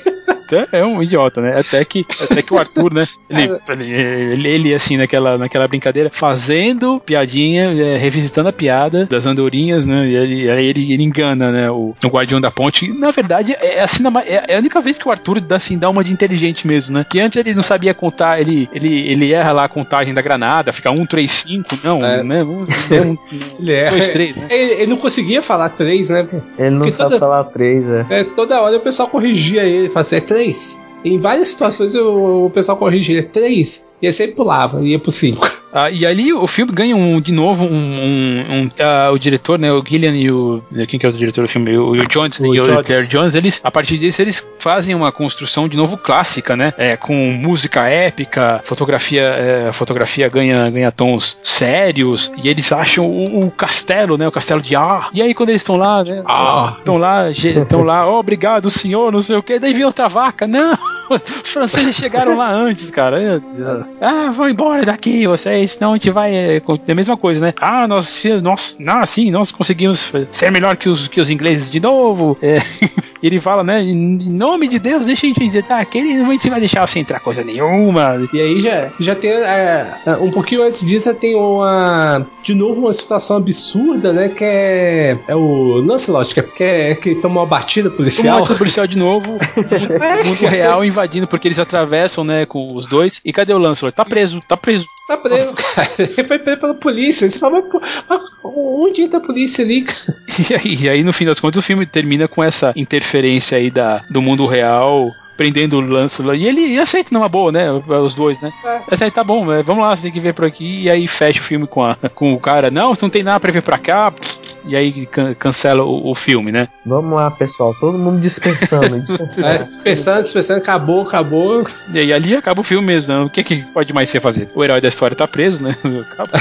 É um idiota, né? Até que, até que o Arthur, né? Ele, ele, ele, assim, naquela, naquela brincadeira, fazendo piadinha, é, revisitando a piada das andorinhas, né? E ele, aí ele, ele engana, né? O, o guardião da ponte. Na verdade, é, assim, é, é a única vez que o Arthur dá, assim, dá uma de inteligente mesmo, né? Que antes ele não sabia contar, ele, ele, ele erra lá a contagem da granada, fica 1, 3, 5, não, é. né? Um, um, ele erra. 2, 3, né? Ele, ele, não conseguia falar 3, né? Ele não Porque sabe toda, falar 3, é. é. Toda hora o pessoal corrigia ele, fazia 3. Em várias situações o, o pessoal corrigia 3 e aí sempre pulava, ia pro 5. Ah, e ali o filme ganha um, de novo um, um, um uh, o diretor, né, o Gillian e o quem que é o diretor do filme, o, o Jones o e o Claire Jones, eles a partir disso eles fazem uma construção de novo clássica, né, é, com música épica, fotografia, é, fotografia ganha ganha tons sérios e eles acham o, o castelo, né, o castelo de Ar. E aí quando eles estão lá, né, estão lá, estão lá, oh, obrigado senhor, não sei o que, daí vem outra vaca, não, os franceses chegaram lá antes, cara. Ah, vão embora daqui, vocês senão a gente vai. É, é a mesma coisa, né? Ah, nós, nós, ah, sim, nós conseguimos ser melhor que os, que os ingleses de novo. É, ele fala, né? Em nome de Deus, deixa a gente dizer, tá, aquele não a gente vai deixar você entrar coisa nenhuma. E aí já, já tem. É, é, um pouquinho antes disso, tem uma. De novo, uma situação absurda, né? Que é. É o Lancelot, que, é, que, é, que toma uma batida policial. Uma batida policial de novo. mundo real invadindo, porque eles atravessam, né, com os dois. E cadê o Lancelot? Tá preso, tá preso. Tá preso, cara. Ele foi preso pela polícia. Você fala, mas, onde entra a polícia ali? E aí, e aí, no fim das contas, o filme termina com essa interferência aí da, do mundo real prendendo o Lancelot. E ele aceita numa boa, né? Os dois, né? É. Aceita, tá bom, é, vamos lá, você tem que ver por aqui. E aí fecha o filme com, a, com o cara, não, você não tem nada pra ver pra cá. E aí can, cancela o, o, filme, né? Vamos lá, pessoal, todo mundo dispensando. dispensando. é, dispensando, dispensando, acabou, acabou. E aí ali acaba o filme mesmo, né? O que, que pode mais ser fazer? O herói da história tá preso, né? Acabou.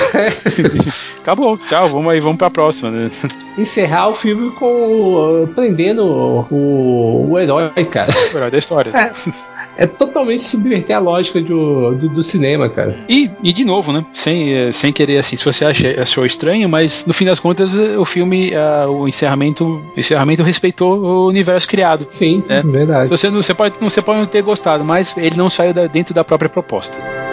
acabou, tchau, vamos aí, vamos pra próxima, né? Encerrar o filme com uh, prendendo o, o herói, cara. O herói da história história. É. É totalmente subverter a lógica do, do, do, cinema, cara. E, e de novo, né? Sem, eh, sem querer assim, se você acha, achou estranho, mas no fim das contas eh, o filme, o encerramento, o encerramento respeitou o universo criado. Sim, né? verdade. Você, não, você, pode, você pode não ter gostado, mas ele não saiu da, dentro da própria proposta.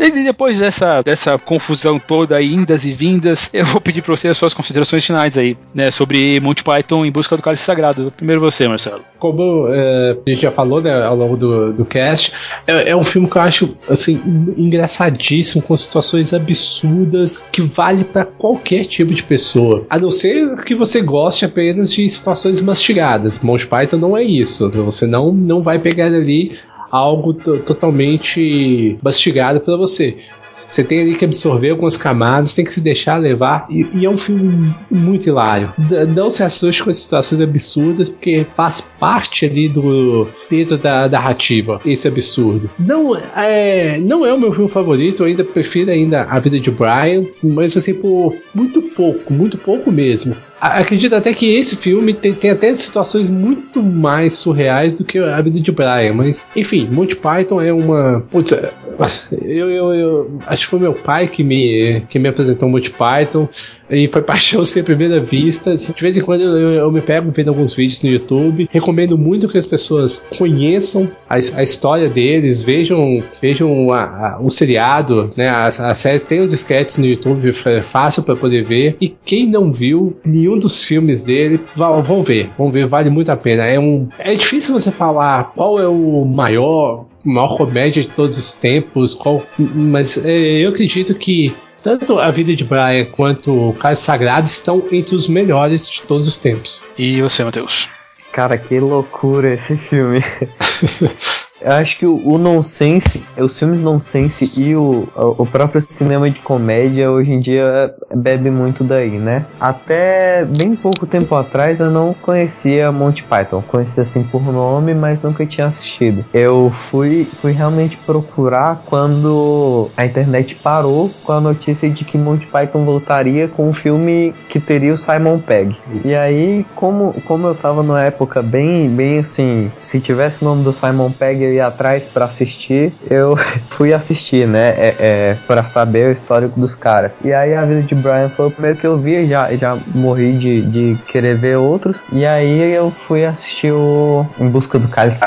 E depois dessa, dessa confusão toda, indas e vindas, eu vou pedir pra você as suas considerações finais aí, né, sobre Monty Python em busca do cálice sagrado. Primeiro você, Marcelo. Como é, a gente já falou né, ao longo do, do cast, é, é um filme que eu acho assim engraçadíssimo, com situações absurdas que vale para qualquer tipo de pessoa. A não ser que você goste apenas de situações mastigadas. Monty Python não é isso. Você não, não vai pegar ali algo totalmente mastigado para você. Você tem ali que absorver algumas camadas, tem que se deixar levar. E, e é um filme muito hilário. D não se assuste com as situações absurdas, porque faz parte ali do dentro da narrativa esse absurdo. Não é, não é o meu filme favorito, eu ainda prefiro ainda A Vida de Brian, mas assim, por muito pouco, muito pouco mesmo. Acredito até que esse filme tem, tem, até situações muito mais surreais do que a vida de Brian, mas enfim, Monty Python é uma. Putz, eu, eu, eu, acho que foi meu pai que me, que me apresentou Monty Python e foi paixão sem primeira vista. De vez em quando eu, eu, me pego vendo alguns vídeos no YouTube. Recomendo muito que as pessoas conheçam a, a história deles, vejam, vejam a, a, o seriado, né? As, as séries tem os sketches no YouTube, é fácil para poder ver. E quem não viu nenhum dos filmes dele, vão ver, vão ver, vale muito a pena. É um, é difícil você falar qual é o maior maior comédia de todos os tempos, qual, mas é, eu acredito que tanto a vida de Brian quanto o Caso Sagrado estão entre os melhores de todos os tempos. E você, Matheus? Cara, que loucura esse filme. Eu acho que o, o nonsense, os filmes nonsense e o, o próprio cinema de comédia hoje em dia bebe muito daí, né? Até bem pouco tempo atrás eu não conhecia Monty Python. Conhecia assim por nome, mas nunca tinha assistido. Eu fui, fui realmente procurar quando a internet parou com a notícia de que Monty Python voltaria com um filme que teria o Simon Pegg. E aí, como, como eu tava numa época bem, bem assim, se tivesse o nome do Simon Pegg eu ia atrás para assistir, eu fui assistir, né? É, é, para saber o histórico dos caras. E aí a vida de Brian foi o primeiro que eu vi, já, já morri de, de querer ver outros. E aí eu fui assistir o Em Busca do Cálice.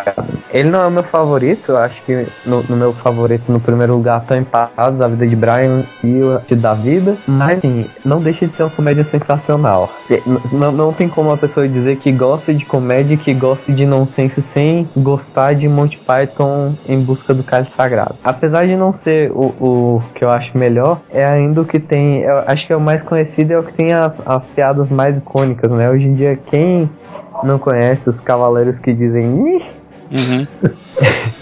Ele não é o meu favorito, eu acho que no, no meu favorito, no primeiro lugar, estão empatados a vida de Brian e o da vida. Mas assim, não deixa de ser uma comédia sensacional. Não, não tem como uma pessoa dizer que gosta de comédia que gosta de nonsense sem gostar de Monty Python Python em busca do cálice sagrado. Apesar de não ser o, o que eu acho melhor, é ainda o que tem. Acho que é o mais conhecido é o que tem as, as piadas mais icônicas, né? Hoje em dia, quem não conhece os cavaleiros que dizem. Uhum.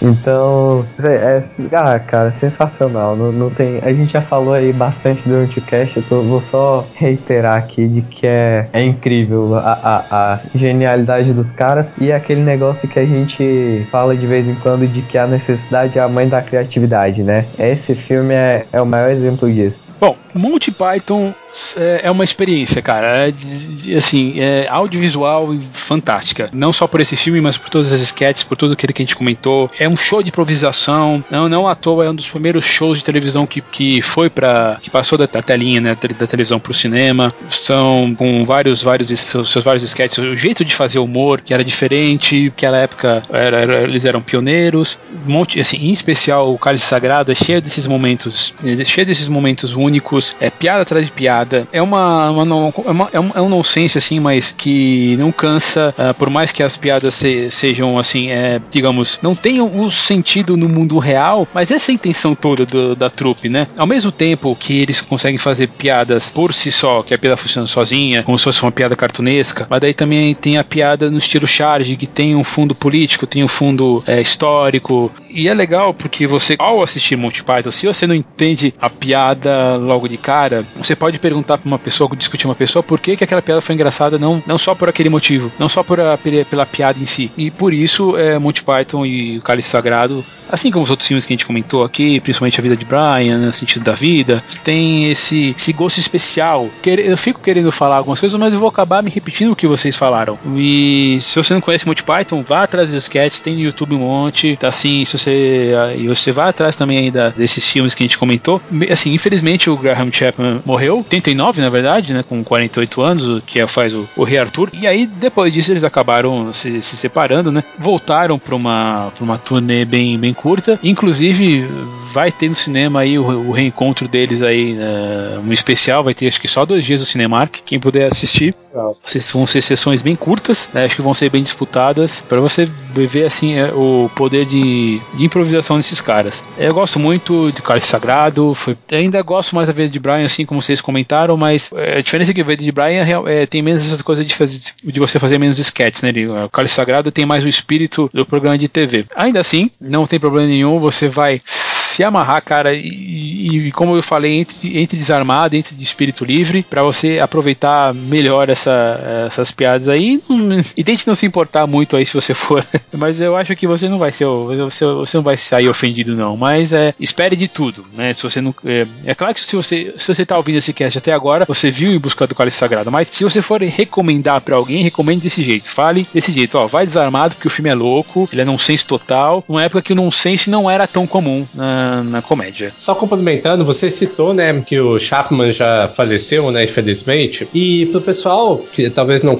então, é, é, ah, cara, sensacional. Não, não tem, a gente já falou aí bastante durante o cast, eu tô, vou só reiterar aqui de que é, é incrível a, a, a, genialidade dos caras e aquele negócio que a gente fala de vez em quando de que a necessidade é a mãe da criatividade, né? Esse filme é, é o maior exemplo disso. Bom, Monty Python é, é uma experiência, cara. É, assim, é audiovisual fantástica. Não só por esse filme, mas por todas as sketches, por tudo aquilo que a gente comentou. É um show de improvisação. Não, não à toa é um dos primeiros shows de televisão que, que foi para que passou da, da telinha, né, da televisão pro cinema. São com vários, vários seus, seus vários sketches. O jeito de fazer humor que era diferente. Naquela época era, era, eles eram pioneiros. Monte, assim, em especial o Cálice Sagrado é cheio desses momentos, é cheio desses momentos únicos. É piada atrás de piada. É uma, uma, é, uma, é, um, é um nonsense, assim, mas que não cansa, uh, por mais que as piadas se, sejam, assim, é, digamos, não tenham o sentido no mundo real, mas essa é a intenção toda do, da trupe, né? Ao mesmo tempo que eles conseguem fazer piadas por si só, que a piada funciona sozinha, como se fosse uma piada cartunesca, mas daí também tem a piada no estilo charge, que tem um fundo político, tem um fundo é, histórico, e é legal porque você, ao assistir Monty Python, se você não entende a piada logo de cara, você pode perguntar pra uma pessoa, discutir uma pessoa por que, que aquela piada foi engraçada, não, não só por aquele motivo, não só por a, pela piada em si. E por isso, é, Monty Python e o Cálice Sagrado, assim como os outros filmes que a gente comentou aqui, principalmente A Vida de Brian, no sentido da vida, tem esse, esse gosto especial. Eu fico querendo falar algumas coisas, mas eu vou acabar me repetindo o que vocês falaram. E se você não conhece Monty Python, vá atrás dos sketches, tem no YouTube um monte, tá assim, se você, e você vai atrás também ainda desses filmes que a gente comentou. Assim, infelizmente o Graham Graham Chapman morreu, 89 na verdade, né, com 48 anos, que é, faz o, o Rei Arthur. E aí depois disso eles acabaram se, se separando, né? Voltaram para uma pra uma turnê bem bem curta. Inclusive vai ter no cinema aí o, o reencontro deles aí, né, um especial, vai ter acho que só dois dias no Cinemark. Quem puder assistir, vão ser sessões bem curtas, né, acho que vão ser bem disputadas para você ver assim é, o poder de, de, improvisação desses caras. Eu gosto muito de Cálice Sagrado, foi, ainda gosto mais da vez de Brian, assim como vocês comentaram, mas é, a diferença é que a vez de Brian é, tem menos essas coisas de, fazer, de você fazer menos sketches, né? O Cálice Sagrado tem mais o espírito do programa de TV. Ainda assim, não tem problema nenhum, você vai se amarrar, cara, e, e, como eu falei, entre, entre desarmado, entre de espírito livre, para você aproveitar melhor essa, essas piadas aí. E tente não se importar muito aí se você for. Mas eu acho que você não vai ser. Você, você não vai sair ofendido, não. Mas é, espere de tudo, né? Se você não. É, é claro que se você, se você tá ouvindo esse cast até agora, você viu em busca do cálice sagrado. Mas se você for recomendar para alguém, recomende desse jeito. Fale desse jeito, ó. Vai desarmado porque o filme é louco, ele é nonsense total. Numa época que o nonsense não era tão comum na, na comédia. Só complementando, você citou, né, que o Chapman já faleceu, né, infelizmente. E pro pessoal que talvez não,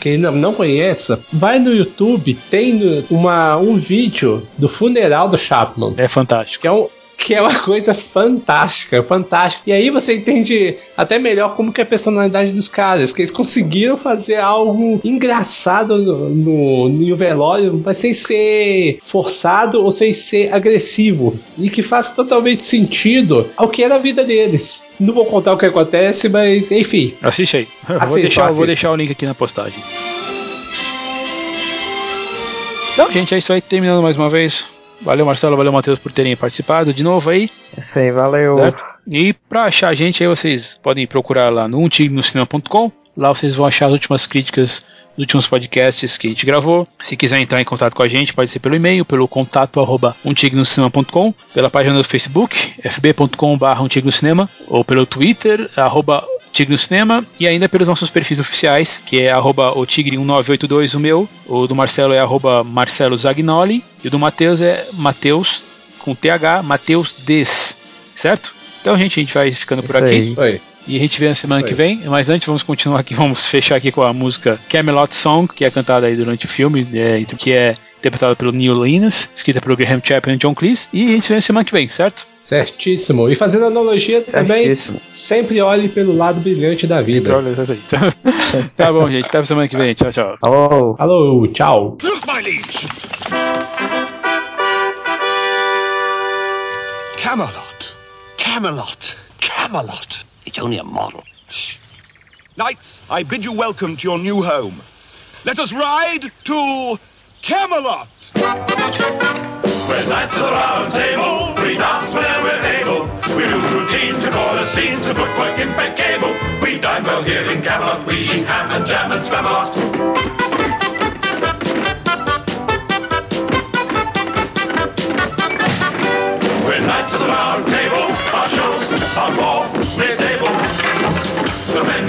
que não, não conheça, vai no YouTube, tem uma, um vídeo do funeral do Chapman. É fantástico. Que é um, que é uma coisa fantástica, fantástica. E aí você entende até melhor como que é a personalidade dos caras, que eles conseguiram fazer algo engraçado no, no, no velório, mas sem ser forçado ou sem ser agressivo. E que faz totalmente sentido ao que era a vida deles. Não vou contar o que acontece, mas enfim. Assiste aí. Assista, vou, deixar, vou deixar o link aqui na postagem. Então, gente, é isso aí. Terminando mais uma vez. Valeu, Marcelo, valeu, Matheus, por terem participado de novo aí. Isso aí, valeu. Certo? E pra achar a gente aí, vocês podem procurar lá no untignocinema.com. Lá vocês vão achar as últimas críticas dos últimos podcasts que a gente gravou. Se quiser entrar em contato com a gente, pode ser pelo e-mail, pelo contato arroba pela página do Facebook, fb.com.br ou pelo Twitter, arroba Tigre no Cinema e ainda pelos nossos perfis oficiais, que é arroba o Tigre1982 o meu, o do Marcelo é arroba Marcelo Zagnoli e o do Matheus é Mateus com TH, Mateus Des, certo? Então, gente, a gente vai ficando por aqui. Isso aí. E a gente vê na semana que vem. Mas antes, vamos continuar aqui. Vamos fechar aqui com a música Camelot Song, que é cantada aí durante o filme, é, que é interpretada pelo Neil Linus, escrita pelo Graham Chapman e John Cleese. E a gente se vê na semana que vem, certo? Certíssimo. E fazendo analogia também, sempre olhe pelo lado brilhante da vida. Tá bom, gente. Até a semana que vem. Tchau, tchau. Alô. Alô, tchau. Look, my liege. Camelot. Camelot. Camelot. It's only a model. Shh. Knights, I bid you welcome to your new home. Let us ride to Camelot! We're knights of the round table, we dance whenever we're able. We do routine to the scenes to footwork impeccable. We dine well here in Camelot, we eat ham and jam and spamalot. We're knights of the round table, our shows are for mid-table. So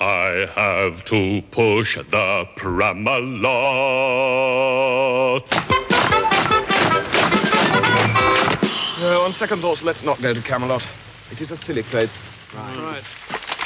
I have to push the Pramalot. Uh, on second thoughts, let's not go to Camelot. It is a silly place. Right. right.